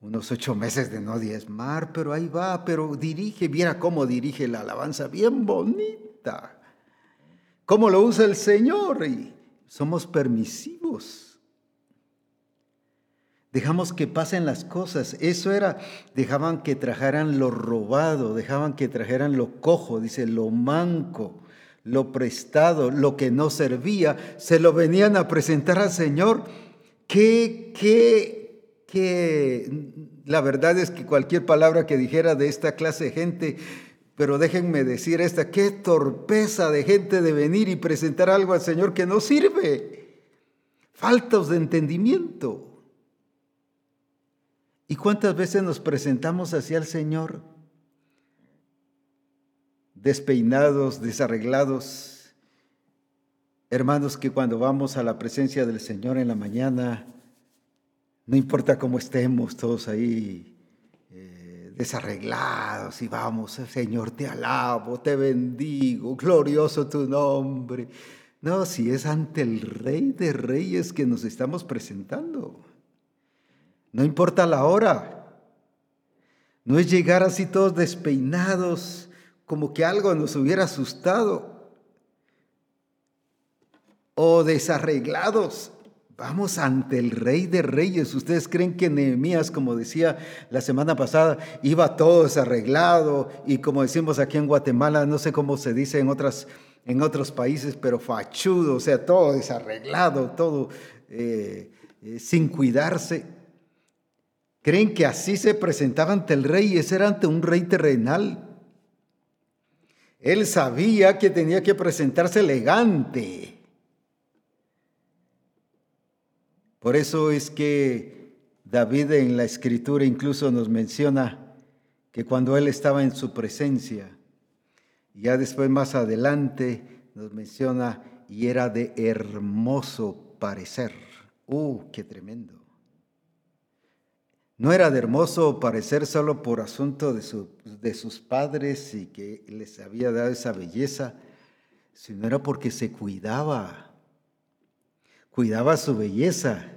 unos ocho meses de no diezmar, pero ahí va, pero dirige, viera cómo dirige la alabanza, bien bonita. Cómo lo usa el Señor y somos permisivos. Dejamos que pasen las cosas. Eso era, dejaban que trajeran lo robado, dejaban que trajeran lo cojo, dice, lo manco, lo prestado, lo que no servía, se lo venían a presentar al Señor. Qué, qué que la verdad es que cualquier palabra que dijera de esta clase de gente, pero déjenme decir esta, qué torpeza de gente de venir y presentar algo al Señor que no sirve. Faltos de entendimiento. ¿Y cuántas veces nos presentamos hacia el Señor? Despeinados, desarreglados. Hermanos, que cuando vamos a la presencia del Señor en la mañana, no importa cómo estemos todos ahí desarreglados y vamos, Señor, te alabo, te bendigo, glorioso tu nombre. No, si es ante el Rey de Reyes que nos estamos presentando. No importa la hora. No es llegar así todos despeinados, como que algo nos hubiera asustado. O desarreglados. Vamos ante el Rey de Reyes. ¿Ustedes creen que Nehemías, como decía la semana pasada, iba todo desarreglado y como decimos aquí en Guatemala, no sé cómo se dice en, otras, en otros países, pero fachudo, o sea, todo desarreglado, todo eh, eh, sin cuidarse? ¿Creen que así se presentaba ante el rey? Ese era ante un rey terrenal. Él sabía que tenía que presentarse elegante Por eso es que David en la escritura incluso nos menciona que cuando él estaba en su presencia, ya después más adelante nos menciona, y era de hermoso parecer. ¡Uh, qué tremendo! No era de hermoso parecer solo por asunto de, de sus padres y que les había dado esa belleza, sino era porque se cuidaba cuidaba su belleza.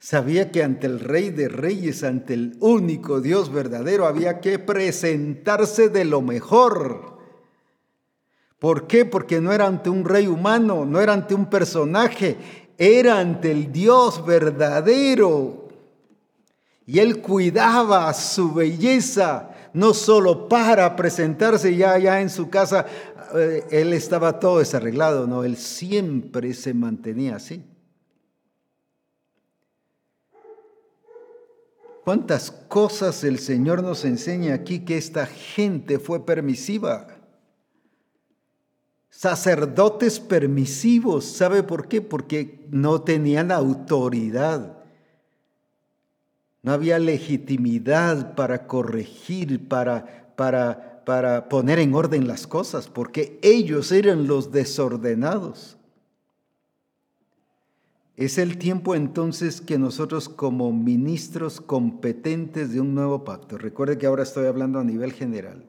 Sabía que ante el Rey de Reyes, ante el único Dios verdadero, había que presentarse de lo mejor. ¿Por qué? Porque no era ante un rey humano, no era ante un personaje, era ante el Dios verdadero. Y él cuidaba su belleza, no solo para presentarse ya allá en su casa, eh, él estaba todo desarreglado, no, él siempre se mantenía así. ¿Cuántas cosas el Señor nos enseña aquí que esta gente fue permisiva? Sacerdotes permisivos, ¿sabe por qué? Porque no tenían autoridad. No había legitimidad para corregir, para, para, para poner en orden las cosas, porque ellos eran los desordenados. Es el tiempo entonces que nosotros como ministros competentes de un nuevo pacto, recuerde que ahora estoy hablando a nivel general,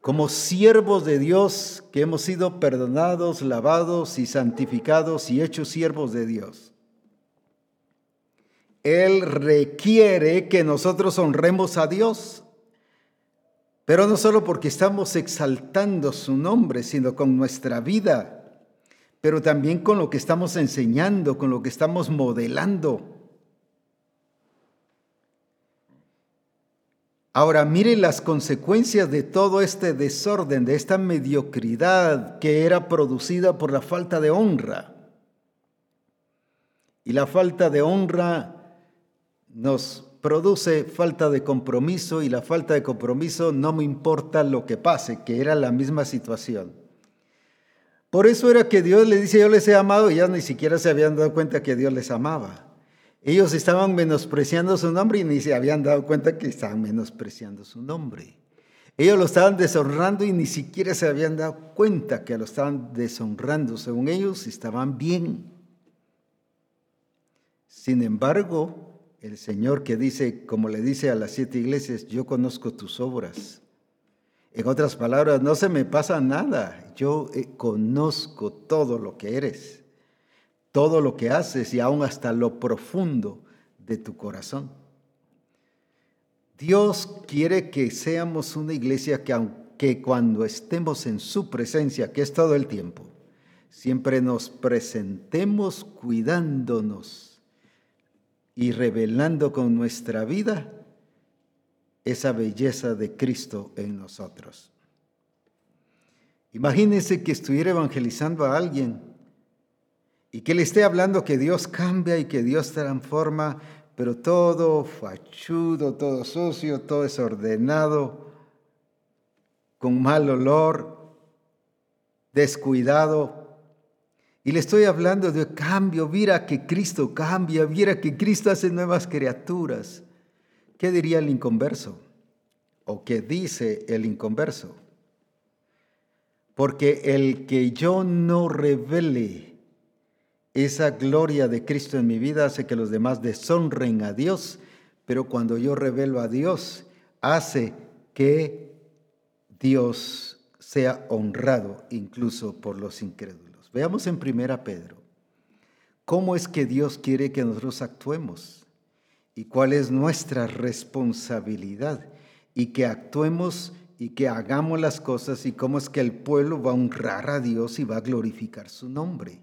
como siervos de Dios que hemos sido perdonados, lavados y santificados y hechos siervos de Dios. Él requiere que nosotros honremos a Dios, pero no solo porque estamos exaltando su nombre, sino con nuestra vida pero también con lo que estamos enseñando, con lo que estamos modelando. Ahora, mire las consecuencias de todo este desorden, de esta mediocridad que era producida por la falta de honra. Y la falta de honra nos produce falta de compromiso y la falta de compromiso no me importa lo que pase, que era la misma situación. Por eso era que Dios le dice, yo les he amado, y ya ni siquiera se habían dado cuenta que Dios les amaba. Ellos estaban menospreciando su nombre y ni se habían dado cuenta que estaban menospreciando su nombre. Ellos lo estaban deshonrando y ni siquiera se habían dado cuenta que lo estaban deshonrando. Según ellos, estaban bien. Sin embargo, el Señor que dice, como le dice a las siete iglesias, yo conozco tus obras en otras palabras, no se me pasa nada. Yo eh, conozco todo lo que eres, todo lo que haces y aún hasta lo profundo de tu corazón. Dios quiere que seamos una iglesia que aunque cuando estemos en su presencia, que es todo el tiempo, siempre nos presentemos cuidándonos y revelando con nuestra vida esa belleza de Cristo en nosotros. Imagínense que estuviera evangelizando a alguien y que le esté hablando que Dios cambia y que Dios transforma, pero todo fachudo, todo sucio, todo desordenado, con mal olor, descuidado. Y le estoy hablando de cambio, mira que Cristo cambia, mira que Cristo hace nuevas criaturas. ¿Qué diría el inconverso? ¿O qué dice el inconverso? Porque el que yo no revele esa gloria de Cristo en mi vida hace que los demás deshonren a Dios, pero cuando yo revelo a Dios, hace que Dios sea honrado incluso por los incrédulos. Veamos en primera Pedro cómo es que Dios quiere que nosotros actuemos y cuál es nuestra responsabilidad y que actuemos y que hagamos las cosas y cómo es que el pueblo va a honrar a Dios y va a glorificar su nombre.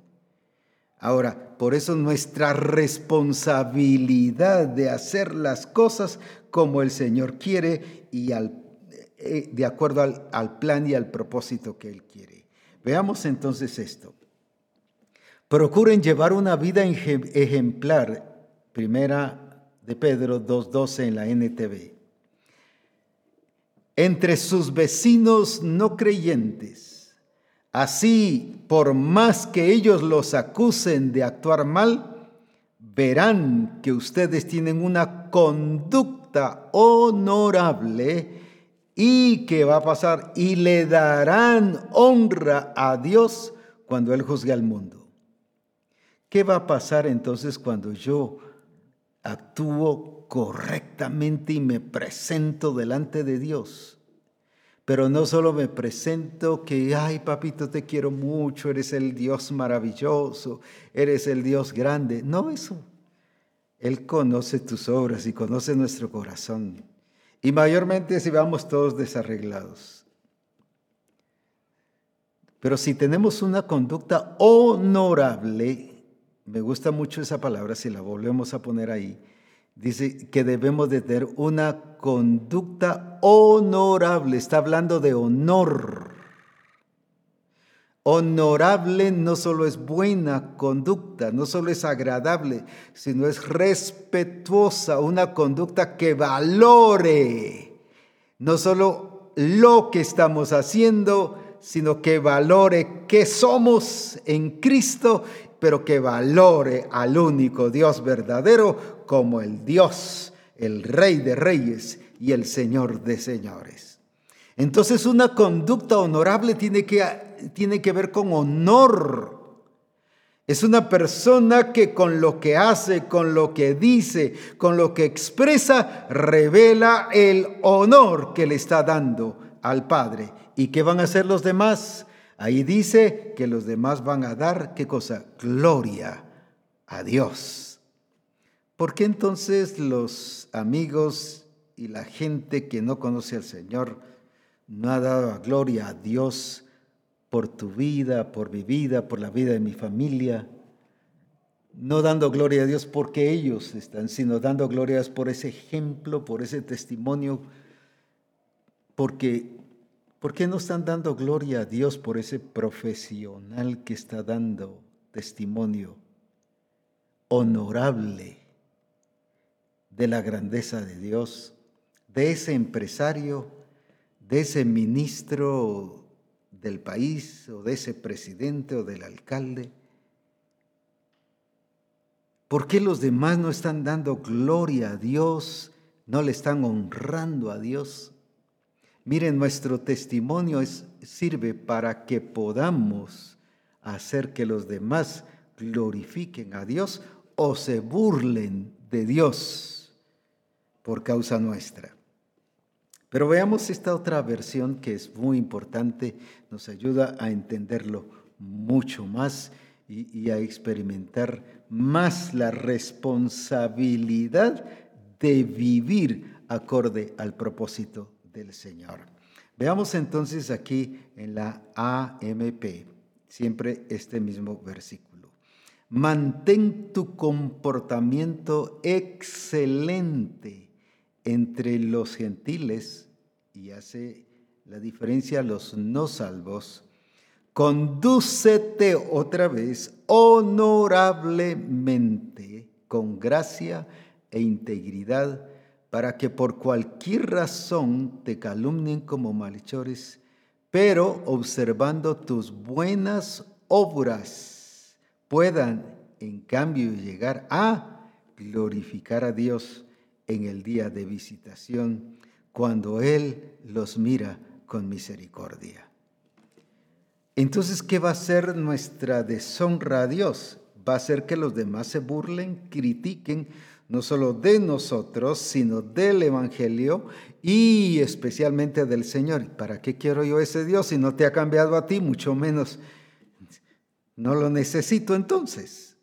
Ahora, por eso nuestra responsabilidad de hacer las cosas como el Señor quiere y eh, de acuerdo al, al plan y al propósito que Él quiere. Veamos entonces esto. Procuren llevar una vida ejemplar, primera de Pedro 2.12 en la NTV entre sus vecinos no creyentes. Así, por más que ellos los acusen de actuar mal, verán que ustedes tienen una conducta honorable y que va a pasar y le darán honra a Dios cuando Él juzgue al mundo. ¿Qué va a pasar entonces cuando yo actúo correctamente y me presento delante de Dios. Pero no solo me presento que, ay papito, te quiero mucho, eres el Dios maravilloso, eres el Dios grande. No eso. Él conoce tus obras y conoce nuestro corazón. Y mayormente si vamos todos desarreglados. Pero si tenemos una conducta honorable, me gusta mucho esa palabra, si la volvemos a poner ahí, Dice que debemos de tener una conducta honorable. Está hablando de honor. Honorable no solo es buena conducta, no solo es agradable, sino es respetuosa, una conducta que valore no solo lo que estamos haciendo, sino que valore que somos en Cristo pero que valore al único Dios verdadero como el Dios, el Rey de Reyes y el Señor de Señores. Entonces una conducta honorable tiene que, tiene que ver con honor. Es una persona que con lo que hace, con lo que dice, con lo que expresa, revela el honor que le está dando al Padre. ¿Y qué van a hacer los demás? Ahí dice que los demás van a dar, ¿qué cosa? Gloria a Dios. ¿Por qué entonces los amigos y la gente que no conoce al Señor no ha dado gloria a Dios por tu vida, por mi vida, por la vida de mi familia? No dando gloria a Dios porque ellos están, sino dando gloria por ese ejemplo, por ese testimonio, porque ¿Por qué no están dando gloria a Dios por ese profesional que está dando testimonio honorable de la grandeza de Dios, de ese empresario, de ese ministro del país o de ese presidente o del alcalde? ¿Por qué los demás no están dando gloria a Dios, no le están honrando a Dios? Miren, nuestro testimonio sirve para que podamos hacer que los demás glorifiquen a Dios o se burlen de Dios por causa nuestra. Pero veamos esta otra versión que es muy importante, nos ayuda a entenderlo mucho más y, a experimentar más la responsabilidad de vivir acorde al propósito del Señor. Veamos entonces aquí en la AMP, siempre este mismo versículo. Mantén tu comportamiento excelente entre los gentiles y hace la diferencia a los no salvos. Condúcete otra vez honorablemente, con gracia e integridad, para que por cualquier razón te calumnien como malhechores, pero observando tus buenas obras puedan en cambio llegar a glorificar a Dios en el día de visitación, cuando Él los mira con misericordia. Entonces, ¿qué va a ser nuestra deshonra a Dios? Va a ser que los demás se burlen, critiquen, no solo de nosotros, sino del Evangelio y especialmente del Señor. ¿Para qué quiero yo ese Dios si no te ha cambiado a ti? Mucho menos. No lo necesito entonces.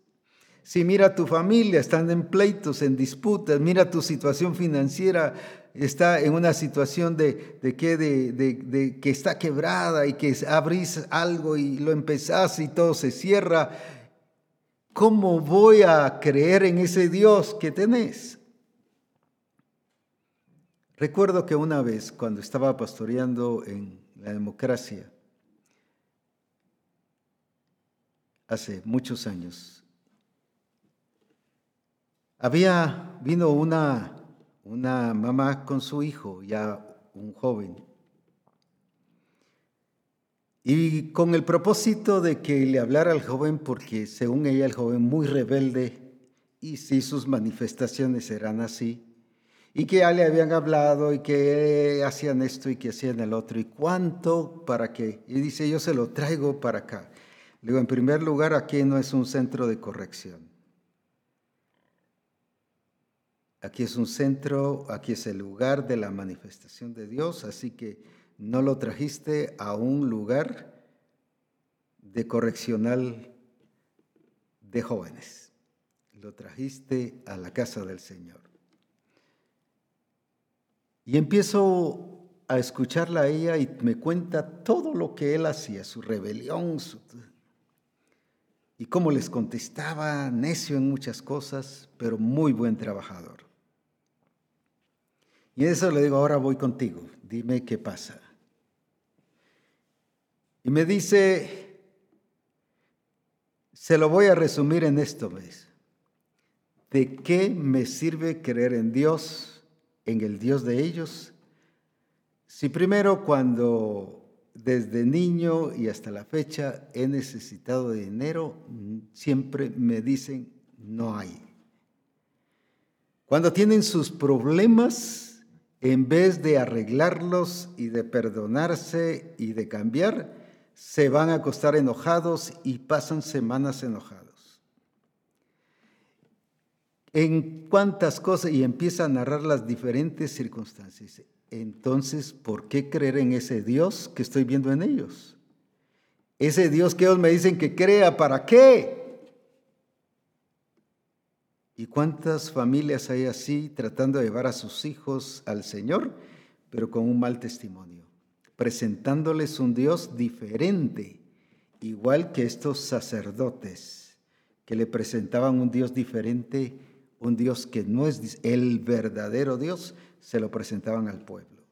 Si mira tu familia, están en pleitos, en disputas, mira tu situación financiera, está en una situación de, que, de, que está quebrada y que abrís algo y lo empezás y todo se cierra, ¿cómo voy a creer en ese Dios que tenés? Recuerdo que una vez, cuando estaba pastoreando en la democracia, hace muchos años, había, vino una una mamá con su hijo, ya un joven. Y con el propósito de que le hablara al joven, porque según ella el joven muy rebelde, y si sus manifestaciones eran así, y que ya le habían hablado y que hacían esto y que hacían el otro, y cuánto para qué. Y dice, yo se lo traigo para acá. Le digo, en primer lugar, aquí no es un centro de corrección. Aquí es un centro, aquí es el lugar de la manifestación de Dios, así que no lo trajiste a un lugar de correccional de jóvenes, lo trajiste a la casa del Señor. Y empiezo a escucharla a ella y me cuenta todo lo que él hacía, su rebelión, y cómo les contestaba, necio en muchas cosas, pero muy buen trabajador. Y eso le digo, ahora voy contigo, dime qué pasa. Y me dice, se lo voy a resumir en esto, ¿ves? ¿De qué me sirve creer en Dios, en el Dios de ellos? Si primero cuando desde niño y hasta la fecha he necesitado dinero, siempre me dicen, no hay. Cuando tienen sus problemas, en vez de arreglarlos y de perdonarse y de cambiar, se van a acostar enojados y pasan semanas enojados. En cuántas cosas, y empieza a narrar las diferentes circunstancias. Entonces, ¿por qué creer en ese Dios que estoy viendo en ellos? Ese Dios que ellos me dicen que crea, ¿para qué? ¿Y cuántas familias hay así tratando de llevar a sus hijos al Señor, pero con un mal testimonio? Presentándoles un Dios diferente, igual que estos sacerdotes que le presentaban un Dios diferente, un Dios que no es el verdadero Dios, se lo presentaban al pueblo.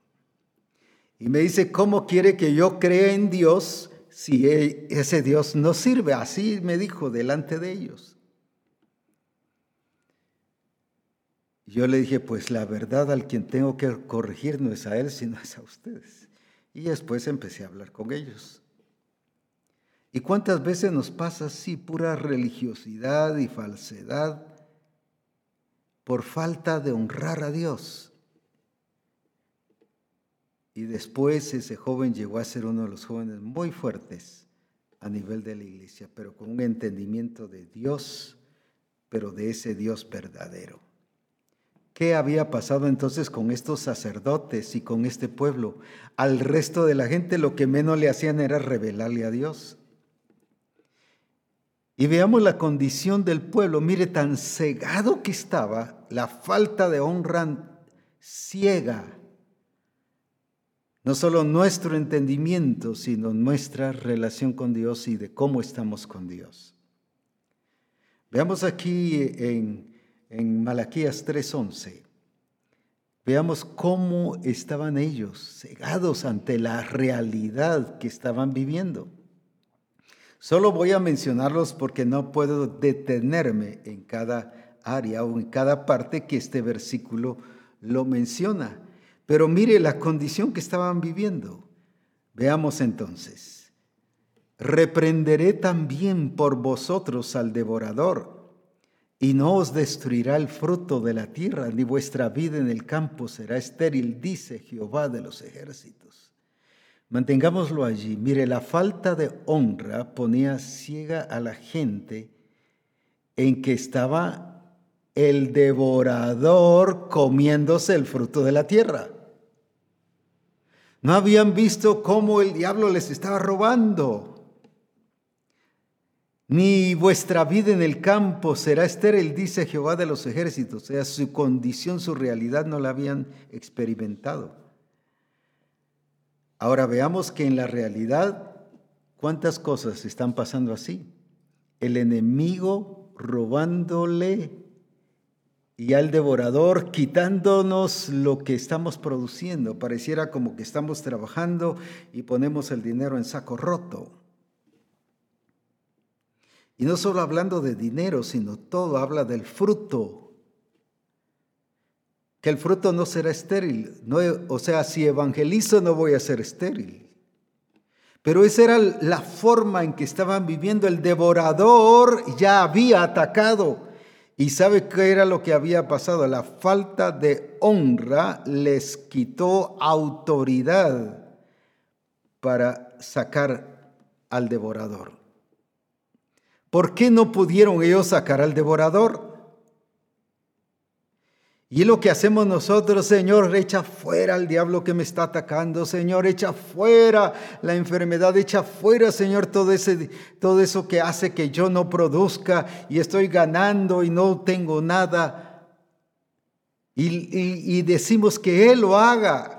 Y me dice, ¿cómo quiere que yo crea en Dios si e, ese Dios no sirve? Así me dijo delante de ellos. Yo le dije, pues la verdad al quien tengo que corregir no es a él, sino es a ustedes. Y después empecé a hablar con ellos. ¿Y cuántas veces nos pasa así pura religiosidad y falsedad por falta de honrar a Dios? Y después ese joven llegó a ser uno de los jóvenes muy fuertes a nivel de la iglesia, pero con un entendimiento de Dios, pero de ese Dios verdadero. ¿Qué había pasado entonces con estos sacerdotes y con este pueblo? Al resto de la gente lo que menos le hacían era revelarle a Dios. Y veamos la condición del pueblo. Mire, tan cegado que estaba, la falta de honra ciega. No solo nuestro entendimiento, sino nuestra relación con Dios y de cómo estamos con Dios. Veamos aquí en, en Malaquías 3:11. Veamos cómo estaban ellos cegados ante la realidad que estaban viviendo. Solo voy a mencionarlos porque no puedo detenerme en cada área o en cada parte que este versículo lo menciona. Pero mire la condición que estaban viviendo. Veamos entonces. Reprenderé también por vosotros al devorador, y no os destruirá el fruto de la tierra, ni vuestra vida en el campo será estéril, dice Jehová de los ejércitos. Mantengámoslo allí. Mire, la falta de honra ponía ciega a la gente en que estaba el devorador comiéndose el fruto de la tierra. No habían visto cómo el diablo les estaba robando. Ni vuestra vida en el campo será estéril, dice Jehová de los ejércitos. O sea, su condición, su realidad no la habían experimentado. Ahora veamos que en la realidad, ¿cuántas cosas están pasando así? El enemigo robándole y al devorador quitándonos lo que estamos produciendo. Pareciera como que estamos trabajando y ponemos el dinero en saco roto. Y no solo hablando de dinero, sino todo habla del fruto que el fruto no será estéril. O sea, si evangelizo no voy a ser estéril. Pero esa era la forma en que estaban viviendo. El devorador ya había atacado. ¿Y sabe qué era lo que había pasado? La falta de honra les quitó autoridad para sacar al devorador. ¿Por qué no pudieron ellos sacar al devorador? Y lo que hacemos nosotros, Señor, echa fuera al diablo que me está atacando, Señor, echa fuera la enfermedad, echa fuera, Señor, todo, ese, todo eso que hace que yo no produzca y estoy ganando y no tengo nada. Y, y decimos que Él lo haga.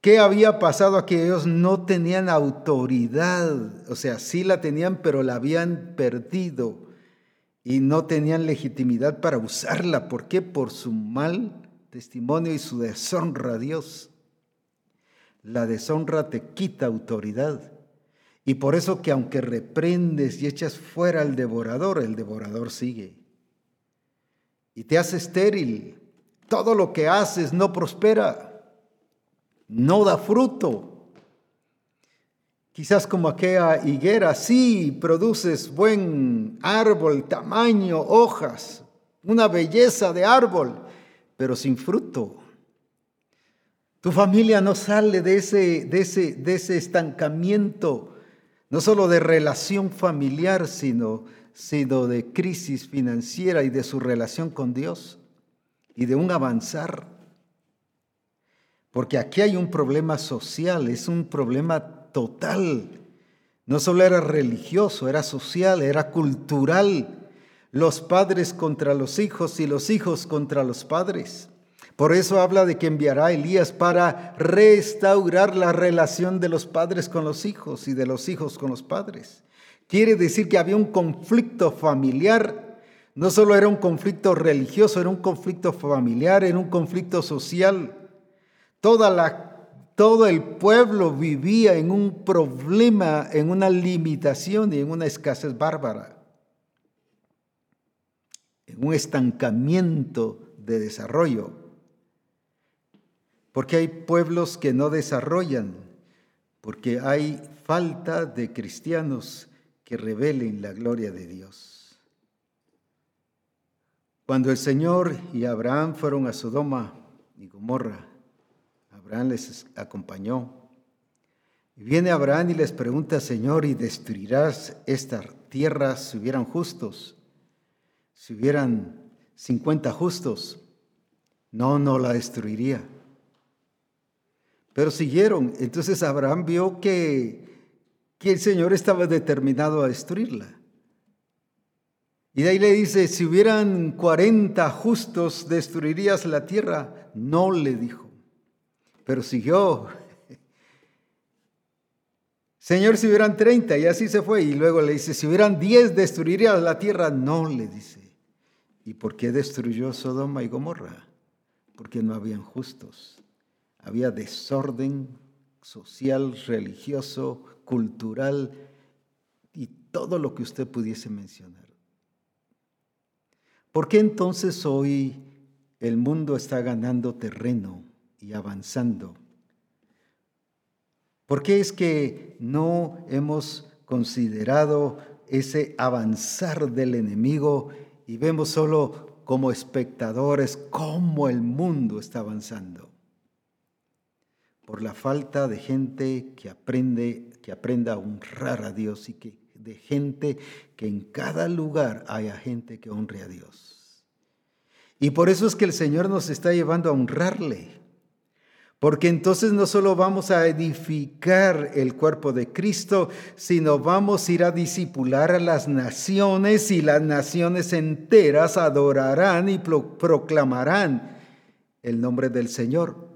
¿Qué había pasado a que ellos no tenían autoridad? O sea, sí la tenían, pero la habían perdido y no tenían legitimidad para usarla. ¿Por qué? Por su mal testimonio y su deshonra a Dios. La deshonra te quita autoridad. Y por eso que aunque reprendes y echas fuera al devorador, el devorador sigue. Y te hace estéril. Todo lo que haces no prospera, no da fruto. Quizás como aquella higuera, sí, produces buen árbol, tamaño, hojas, una belleza de árbol, pero sin fruto. Tu familia no sale de ese, de ese, de ese estancamiento, no solo de relación familiar, sino, sino de crisis financiera y de su relación con Dios y de un avanzar. Porque aquí hay un problema social, es un problema total. No solo era religioso, era social, era cultural. Los padres contra los hijos y los hijos contra los padres. Por eso habla de que enviará a Elías para restaurar la relación de los padres con los hijos y de los hijos con los padres. Quiere decir que había un conflicto familiar. No solo era un conflicto religioso, era un conflicto familiar, era un conflicto social. Toda la todo el pueblo vivía en un problema, en una limitación y en una escasez bárbara, en un estancamiento de desarrollo. Porque hay pueblos que no desarrollan, porque hay falta de cristianos que revelen la gloria de Dios. Cuando el Señor y Abraham fueron a Sodoma y Gomorra, Abraham les acompañó. Y viene Abraham y les pregunta, Señor, ¿y destruirás esta tierra si hubieran justos? Si hubieran 50 justos. No, no la destruiría. Pero siguieron. Entonces Abraham vio que, que el Señor estaba determinado a destruirla. Y de ahí le dice, si hubieran 40 justos, ¿destruirías la tierra? No le dijo. Pero siguió. Señor, si hubieran 30, y así se fue. Y luego le dice, si hubieran 10, ¿destruirías la tierra? No le dice. ¿Y por qué destruyó Sodoma y Gomorra? Porque no habían justos. Había desorden social, religioso, cultural y todo lo que usted pudiese mencionar. ¿Por qué entonces hoy el mundo está ganando terreno y avanzando? ¿Por qué es que no hemos considerado ese avanzar del enemigo y vemos solo como espectadores cómo el mundo está avanzando? Por la falta de gente que aprende, que aprenda a honrar a Dios y que de gente que en cada lugar haya gente que honre a Dios. Y por eso es que el Señor nos está llevando a honrarle. Porque entonces no solo vamos a edificar el cuerpo de Cristo, sino vamos a ir a disipular a las naciones y las naciones enteras adorarán y proclamarán el nombre del Señor.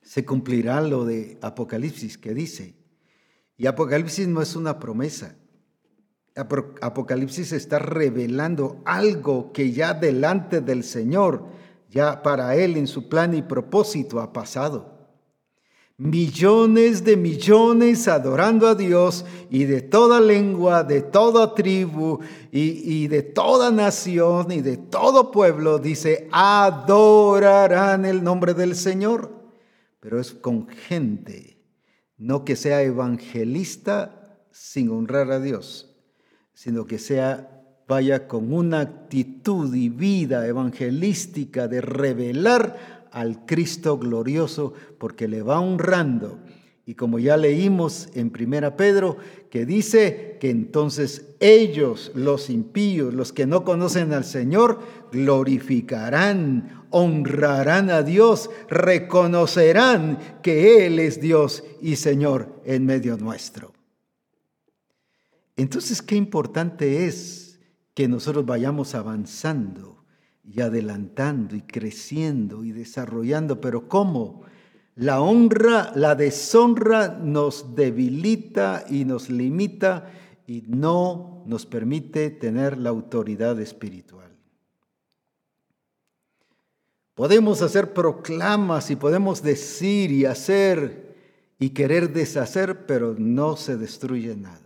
Se cumplirá lo de Apocalipsis que dice, y Apocalipsis no es una promesa. Apocalipsis está revelando algo que ya delante del Señor, ya para Él en su plan y propósito ha pasado. Millones de millones adorando a Dios y de toda lengua, de toda tribu y, de toda nación y de todo pueblo, dice, adorarán el nombre del Señor. Pero es con gente no que sea evangelista sin honrar a Dios, sino que sea vaya con una actitud y vida evangelística de revelar al Cristo glorioso, porque le va honrando. Y como ya leímos en Primera Pedro, que dice que entonces ellos, los impíos, los que no conocen al Señor, glorificarán, honrarán a Dios, reconocerán que Él es Dios y Señor en medio nuestro. Entonces, qué importante es que nosotros vayamos avanzando y adelantando y creciendo y desarrollando, pero ¿cómo? La honra, la deshonra nos debilita y nos limita y no nos permite tener la autoridad espiritual. Podemos hacer proclamas y podemos decir y hacer y querer deshacer, pero no se destruye nada.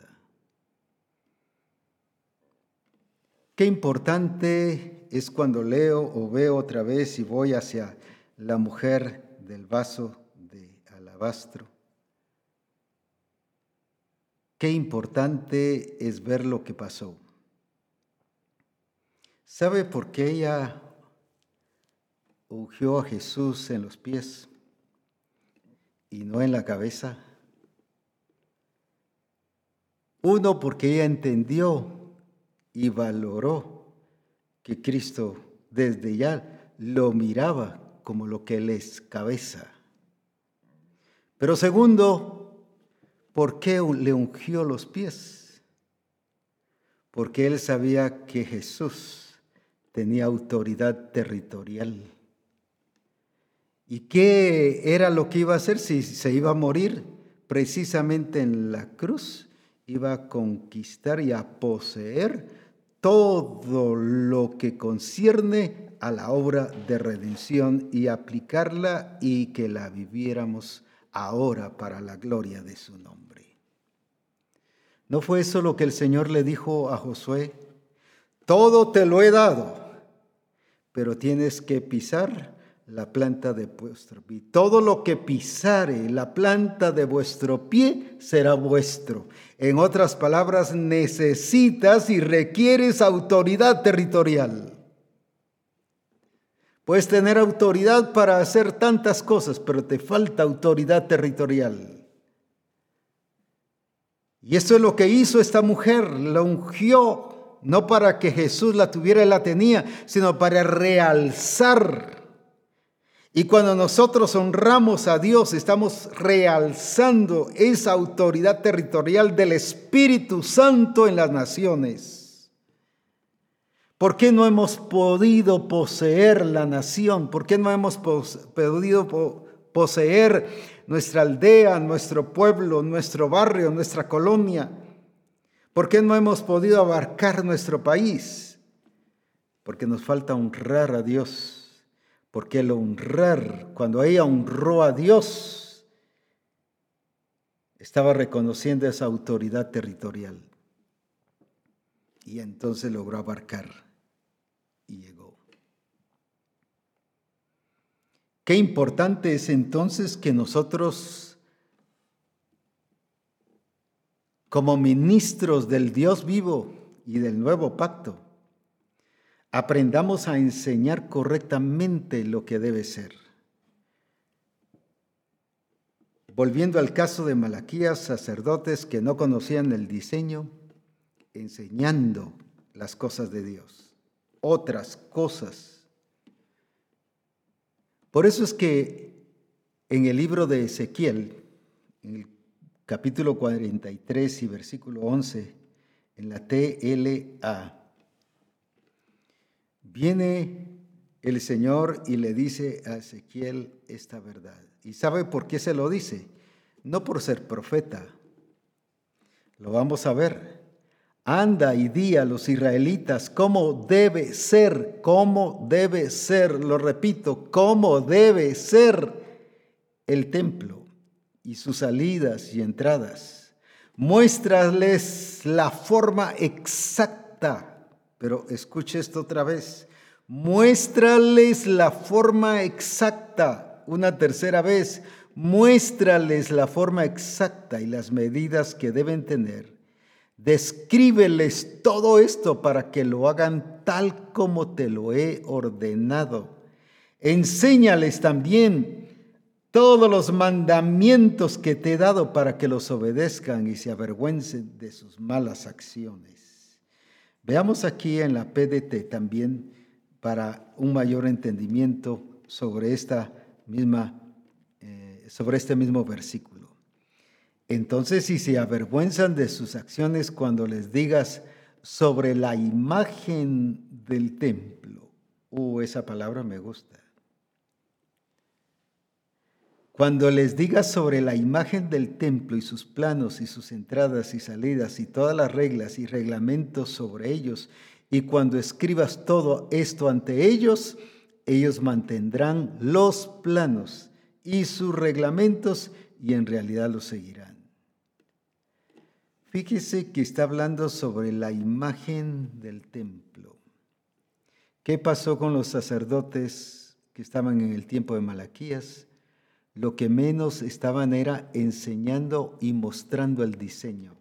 Qué importante es cuando leo o veo otra vez y voy hacia la mujer del vaso de alabastro. Qué importante es ver lo que pasó. ¿Sabe por qué ella ungió a Jesús en los pies y no en la cabeza. Uno, porque ella entendió y valoró que Cristo desde ya lo miraba como lo que él es, cabeza. Pero segundo, ¿por qué le ungió los pies? Porque él sabía que Jesús tenía autoridad territorial ¿Y qué era lo que iba a hacer si se iba a morir? Precisamente en la cruz iba a conquistar y a poseer todo lo que concierne a la obra de redención y aplicarla y que la viviéramos ahora para la gloria de su nombre. ¿No fue eso lo que el Señor le dijo a Josué? Todo te lo he dado, pero tienes que pisar la planta de vuestro pie. Todo lo que pisare la planta de vuestro pie será vuestro. En otras palabras, necesitas y requieres autoridad territorial. Puedes tener autoridad para hacer tantas cosas, pero te falta autoridad territorial. Y eso es lo que hizo esta mujer, la ungió, no para que Jesús la tuviera y la tenía, sino para realzar y cuando nosotros honramos a Dios, estamos realzando esa autoridad territorial del Espíritu Santo en las naciones. ¿Por qué no hemos podido poseer la nación? ¿Por qué no hemos podido poseer nuestra aldea, nuestro pueblo, nuestro barrio, nuestra colonia? ¿Por qué no hemos podido abarcar nuestro país? Porque nos falta honrar a Dios. Porque el honrar, cuando ella honró a Dios, estaba reconociendo esa autoridad territorial. Y entonces logró abarcar y llegó. Qué importante es entonces que nosotros, como ministros del Dios vivo y del nuevo pacto, aprendamos a enseñar correctamente lo que debe ser. Volviendo al caso de Malaquías, sacerdotes que no conocían el diseño, enseñando las cosas de Dios otras cosas. Por eso es que en el libro de Ezequiel, en el capítulo 43 y versículo 11, en la TLA, viene el Señor y le dice a Ezequiel esta verdad. ¿Y sabe por qué se lo dice? No por ser profeta. Lo vamos a ver. Anda y di a los israelitas cómo debe ser, cómo debe ser, lo repito, cómo debe ser el templo y sus salidas y entradas. Muéstrales la forma exacta, pero escuche esto otra vez. Muéstrales la forma exacta, una tercera vez. Muéstrales la forma exacta y las medidas que deben tener Descríbeles todo esto para que lo hagan tal como te lo he ordenado. Enséñales también todos los mandamientos que te he dado para que los obedezcan y se avergüencen de sus malas acciones. Veamos aquí en la PDT también para un mayor entendimiento sobre esta misma, eh, sobre este mismo versículo. Entonces, si se avergüenzan de sus acciones cuando les digas sobre la imagen del templo, uh, esa palabra me gusta. Cuando les digas sobre la imagen del templo y sus planos y sus entradas y salidas y todas las reglas y reglamentos sobre ellos, y cuando escribas todo esto ante ellos, ellos mantendrán los planos y sus reglamentos y en realidad los seguirán. Fíjese que está hablando sobre la imagen del templo. ¿Qué pasó con los sacerdotes que estaban en el tiempo de Malaquías? Lo que menos estaban era enseñando y mostrando el diseño.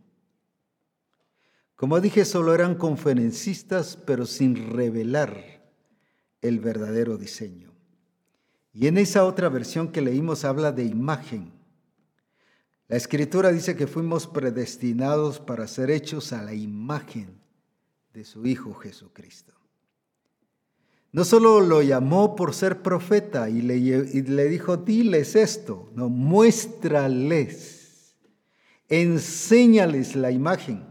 Como dije, solo eran conferencistas, pero sin revelar el verdadero diseño. Y en esa otra versión que leímos habla de imagen. La escritura dice que fuimos predestinados para ser hechos a la imagen de su Hijo Jesucristo. No solo lo llamó por ser profeta y le, dijo, diles esto, no, muéstrales, enséñales la imagen.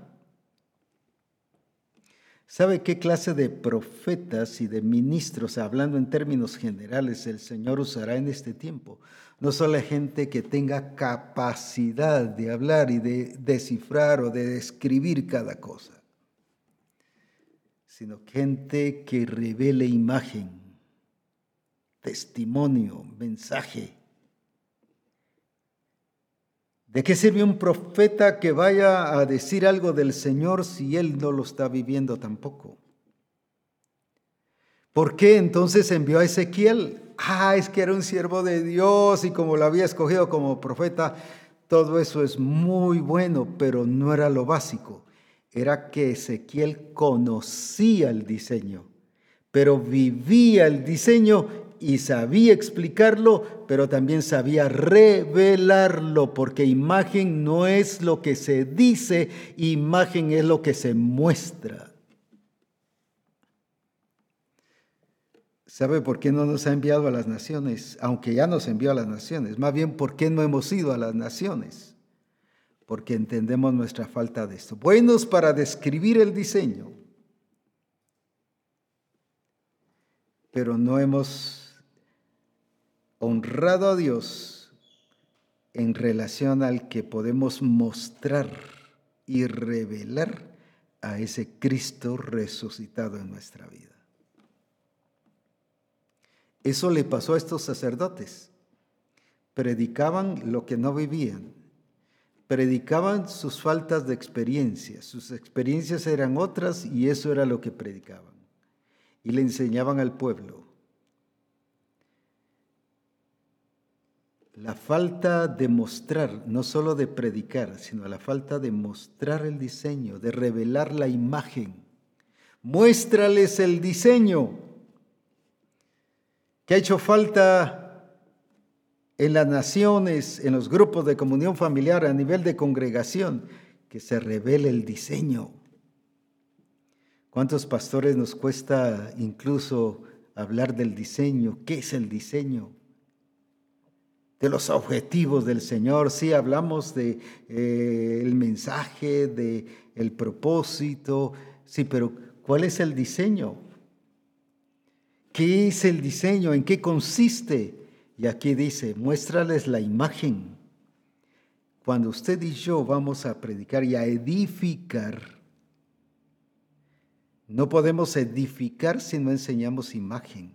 ¿Sabe qué clase de profetas y de ministros, hablando en términos generales, el Señor usará en este tiempo? No solo gente que tenga capacidad de hablar y de descifrar o de describir cada cosa, sino gente que revele imagen, testimonio, mensaje. ¿De qué sirve un profeta que vaya a decir algo del Señor si él no lo está viviendo tampoco? ¿Por qué entonces envió a Ezequiel? ah, es que era un siervo de Dios y como lo había escogido como profeta, todo eso es muy bueno, pero no era lo básico. Era que Ezequiel conocía el diseño, pero vivía el diseño y sabía explicarlo, pero también sabía revelarlo, porque imagen no es lo que se dice, imagen es lo que se muestra. ¿Sabe por qué no nos ha enviado a las naciones? Aunque ya nos envió a las naciones. Más bien, ¿por qué no hemos ido a las naciones? Porque entendemos nuestra falta de esto. Buenos para describir el diseño, pero no hemos honrado a Dios en relación al que podemos mostrar y revelar a ese Cristo resucitado en nuestra vida. Eso le pasó a estos sacerdotes. Predicaban lo que no vivían. Predicaban sus faltas de experiencia. Sus experiencias eran otras y eso era lo que predicaban. Y le enseñaban al pueblo. La falta de mostrar, no solo de predicar, sino la falta de mostrar el diseño, de revelar la imagen. Muéstrales el diseño que ha hecho falta en las naciones, en los grupos de comunión familiar, a nivel de congregación, que se revele el diseño. ¿Cuántos pastores nos cuesta incluso hablar del diseño? ¿Qué es el diseño? De los objetivos del Señor, sí hablamos de eh, mensaje, de propósito, sí, pero ¿cuál es el diseño? ¿Qué es el diseño? ¿En qué consiste? Y aquí dice, muéstrales la imagen. Cuando usted y yo vamos a predicar y a edificar, no podemos edificar si no enseñamos imagen.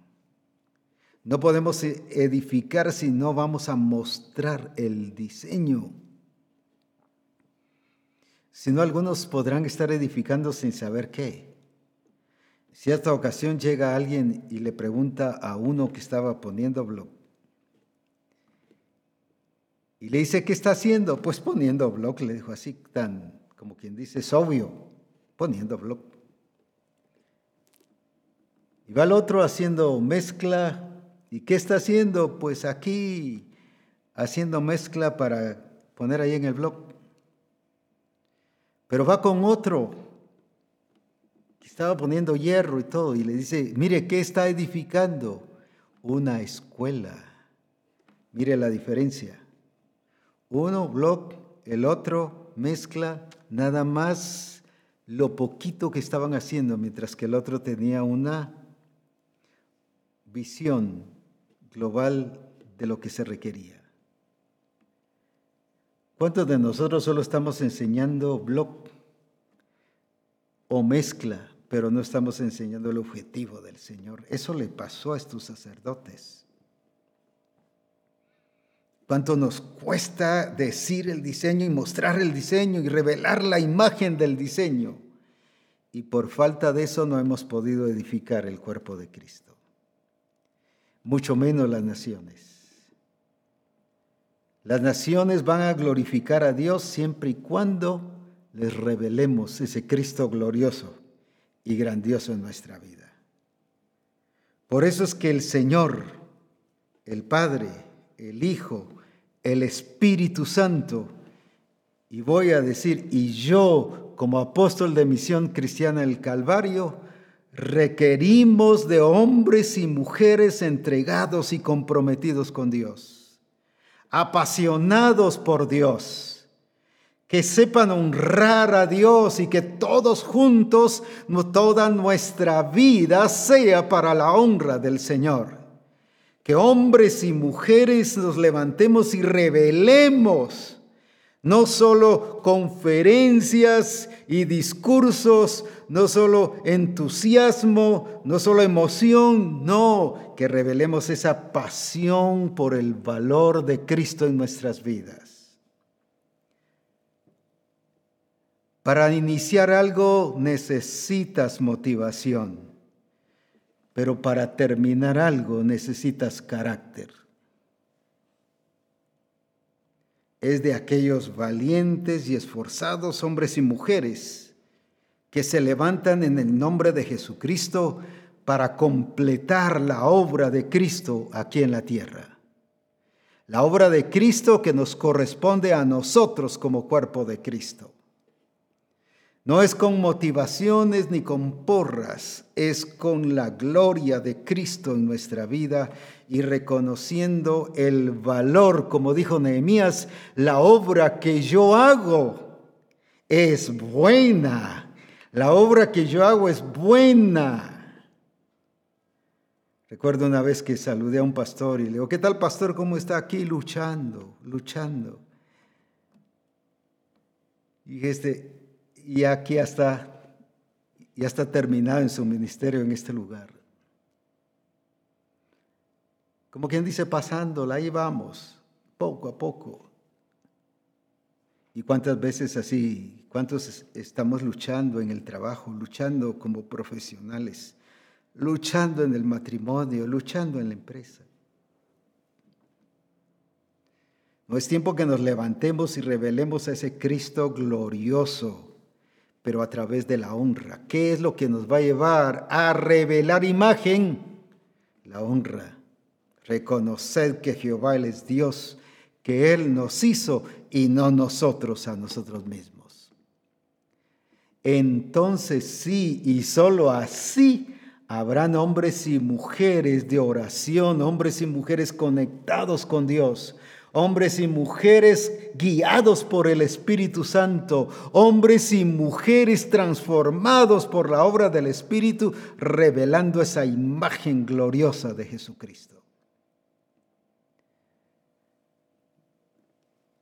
No podemos e-, edificar si no vamos a mostrar el diseño. Si no, algunos podrán estar edificando sin saber qué. Cierta ocasión llega alguien y le pregunta a uno que estaba poniendo blog. Y le dice, ¿qué está haciendo? Pues poniendo blog, le dijo así, tan como quien dice, es obvio, poniendo blog. Y va el otro haciendo mezcla ¿Y qué está haciendo? Pues aquí haciendo mezcla para poner ahí en el blog. Pero va con otro que estaba poniendo hierro y todo y le dice, mire, ¿qué está edificando? Una escuela. Mire la diferencia. Uno blog, el otro mezcla, nada más lo poquito que estaban haciendo, mientras que el otro tenía una visión global de lo que se requería. ¿Cuántos de nosotros solo estamos enseñando blog o mezcla, pero no estamos enseñando el objetivo del Señor? Eso le pasó a estos sacerdotes. ¿Cuánto nos cuesta decir el diseño y mostrar el diseño y revelar la imagen del diseño? Y por falta de eso no hemos podido edificar el cuerpo de Cristo mucho menos las naciones. Las naciones van a glorificar a Dios siempre y cuando les revelemos ese Cristo glorioso y grandioso en nuestra vida. Por eso es que el Señor, el Padre, el Hijo, el Espíritu Santo, y voy a decir, y yo como apóstol de misión cristiana del Calvario, requerimos de hombres y mujeres entregados y comprometidos con Dios, apasionados por Dios, que sepan honrar a Dios y que todos juntos, toda nuestra vida sea para la honra del Señor. Que hombres y mujeres nos levantemos y revelemos no solo conferencias y discursos, no solo entusiasmo, no solo emoción, no, que revelemos esa pasión por el valor de Cristo en nuestras vidas. Para iniciar algo necesitas motivación, pero para terminar algo necesitas carácter. Es de aquellos valientes y esforzados hombres y mujeres que se levantan en el nombre de Jesucristo para completar la obra de Cristo aquí en la tierra. La obra de Cristo que nos corresponde a nosotros como cuerpo de Cristo. No es con motivaciones ni con porras, es con la gloria de Cristo en nuestra vida y reconociendo el valor, como dijo Nehemías, la obra que yo hago es buena. La obra que yo hago es buena. Recuerdo una vez que saludé a un pastor y le digo, ¿qué tal pastor? ¿Cómo está aquí luchando, luchando? Y este, y aquí hasta, ya está terminado en su ministerio en este lugar. Como quien dice, pasándola, ahí vamos, poco a poco. ¿Y cuántas veces así, cuántos estamos luchando en el trabajo, luchando como profesionales? luchando en el matrimonio, luchando en la empresa. No es tiempo que nos levantemos y revelemos a ese Cristo glorioso, pero a través de la honra. ¿Qué es lo que nos va a llevar a revelar imagen? La honra. Reconoced que Jehová es Dios, que Él nos hizo y no nosotros a nosotros mismos. Entonces sí, y solo así Habrán hombres y mujeres de oración, hombres y mujeres conectados con Dios, hombres y mujeres guiados por el Espíritu Santo, hombres y mujeres transformados por la obra del Espíritu, revelando esa imagen gloriosa de Jesucristo.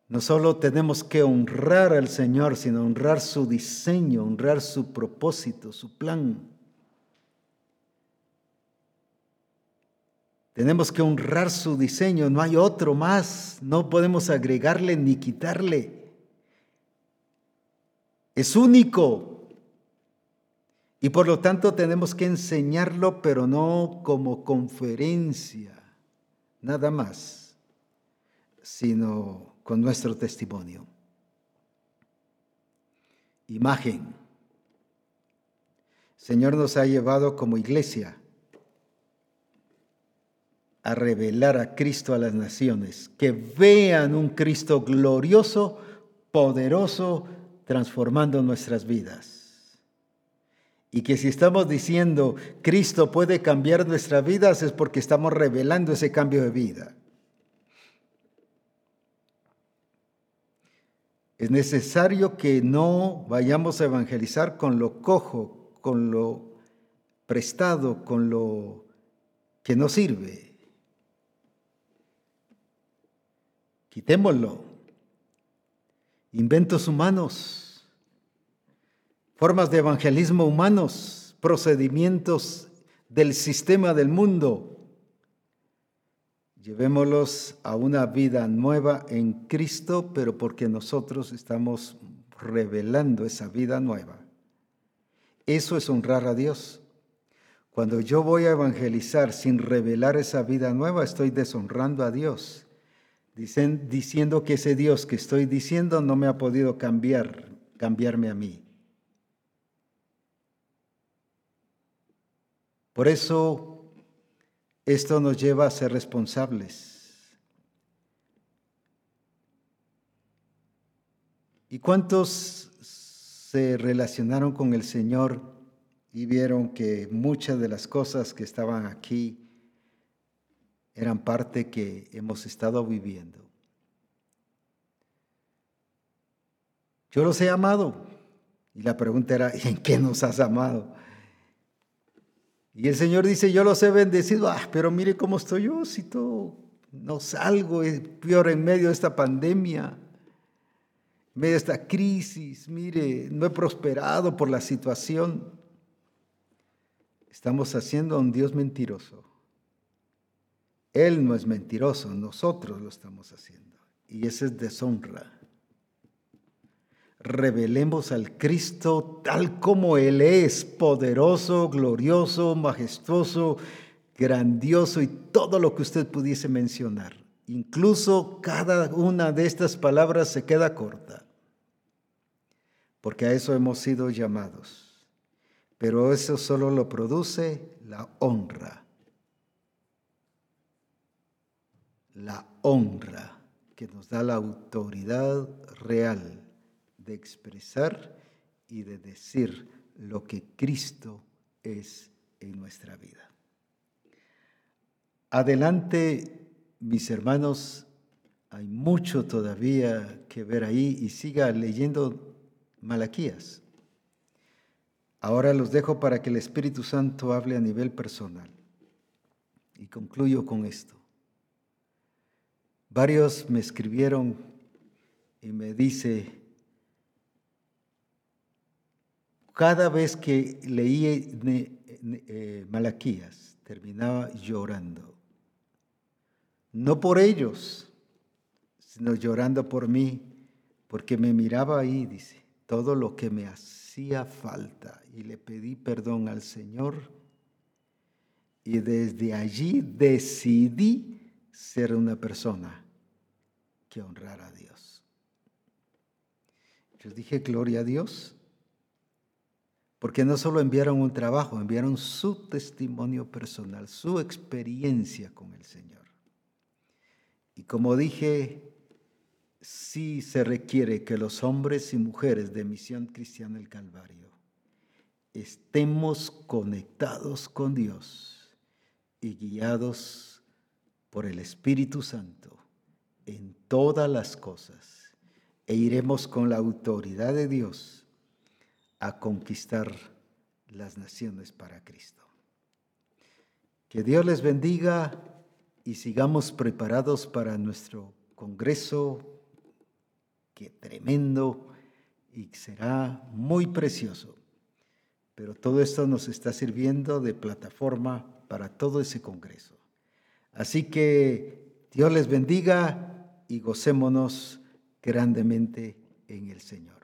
No solo tenemos que honrar al Señor, sino honrar su diseño, honrar su propósito, su plan. Tenemos que honrar su diseño, no hay otro más, no podemos agregarle ni quitarle. Es único. Y por lo tanto tenemos que enseñarlo, pero no como conferencia, nada más, sino con nuestro testimonio. Imagen. Señor nos ha llevado como iglesia a revelar a Cristo a las naciones, que vean un Cristo glorioso, poderoso, transformando nuestras vidas. Y que si estamos diciendo Cristo puede cambiar nuestras vidas es porque estamos revelando ese cambio de vida. Es necesario que no vayamos a evangelizar con lo cojo, con lo prestado, con lo que no sirve. Quitémoslo. Inventos humanos, formas de evangelismo humanos, procedimientos del sistema del mundo. Llevémoslos a una vida nueva en Cristo, pero porque nosotros estamos revelando esa vida nueva. Eso es honrar a Dios. Cuando yo voy a evangelizar sin revelar esa vida nueva, estoy deshonrando a Dios Dicen, diciendo que ese Dios que estoy diciendo no me ha podido cambiar, cambiarme a mí. Por eso esto nos lleva a ser responsables. ¿Y cuántos se relacionaron con el Señor y vieron que muchas de las cosas que estaban aquí eran parte que hemos estado viviendo. Yo los he amado. Y la pregunta era, ¿en qué nos has amado? Y el Señor dice, yo los he bendecido. Ah, pero mire cómo estoy yo, si todo no salgo, es peor en medio de esta pandemia, en medio de esta crisis. Mire, no he prosperado por la situación. Estamos haciendo a un Dios mentiroso. Él no es mentiroso, nosotros lo estamos haciendo. Y esa es deshonra. Revelemos al Cristo tal como Él es, poderoso, glorioso, majestuoso, grandioso y todo lo que usted pudiese mencionar. Incluso cada una de estas palabras se queda corta, porque a eso hemos sido llamados. Pero eso solo lo produce la honra la honra que nos da la autoridad real de expresar y de decir lo que Cristo es en nuestra vida. Adelante, mis hermanos, hay mucho todavía que ver ahí y siga leyendo Malaquías. Ahora los dejo para que el Espíritu Santo hable a nivel personal. concluyo con esto. Varios me escribieron y me dice, cada vez que leí eh, Malaquías, terminaba llorando. No por ellos, sino llorando por mí, porque me miraba ahí, dice, todo lo que me hacía falta. Y le pedí perdón al Señor. Y desde allí decidí ser una persona que honrara a Dios. Yo dije, gloria a Dios, porque no solo enviaron un trabajo, enviaron su testimonio personal, su experiencia con el Señor. Y como dije, sí se requiere que los hombres y mujeres de Misión Cristiana del Calvario estemos conectados con Dios y guiados por el Espíritu Santo en todas las cosas e iremos con la autoridad de Dios a conquistar las naciones para Cristo. Que Dios les bendiga y sigamos preparados para nuestro Congreso, que tremendo y será muy precioso. Pero todo esto nos está sirviendo de plataforma para todo ese Congreso. Así que Dios les bendiga y gocémonos grandemente en el Señor.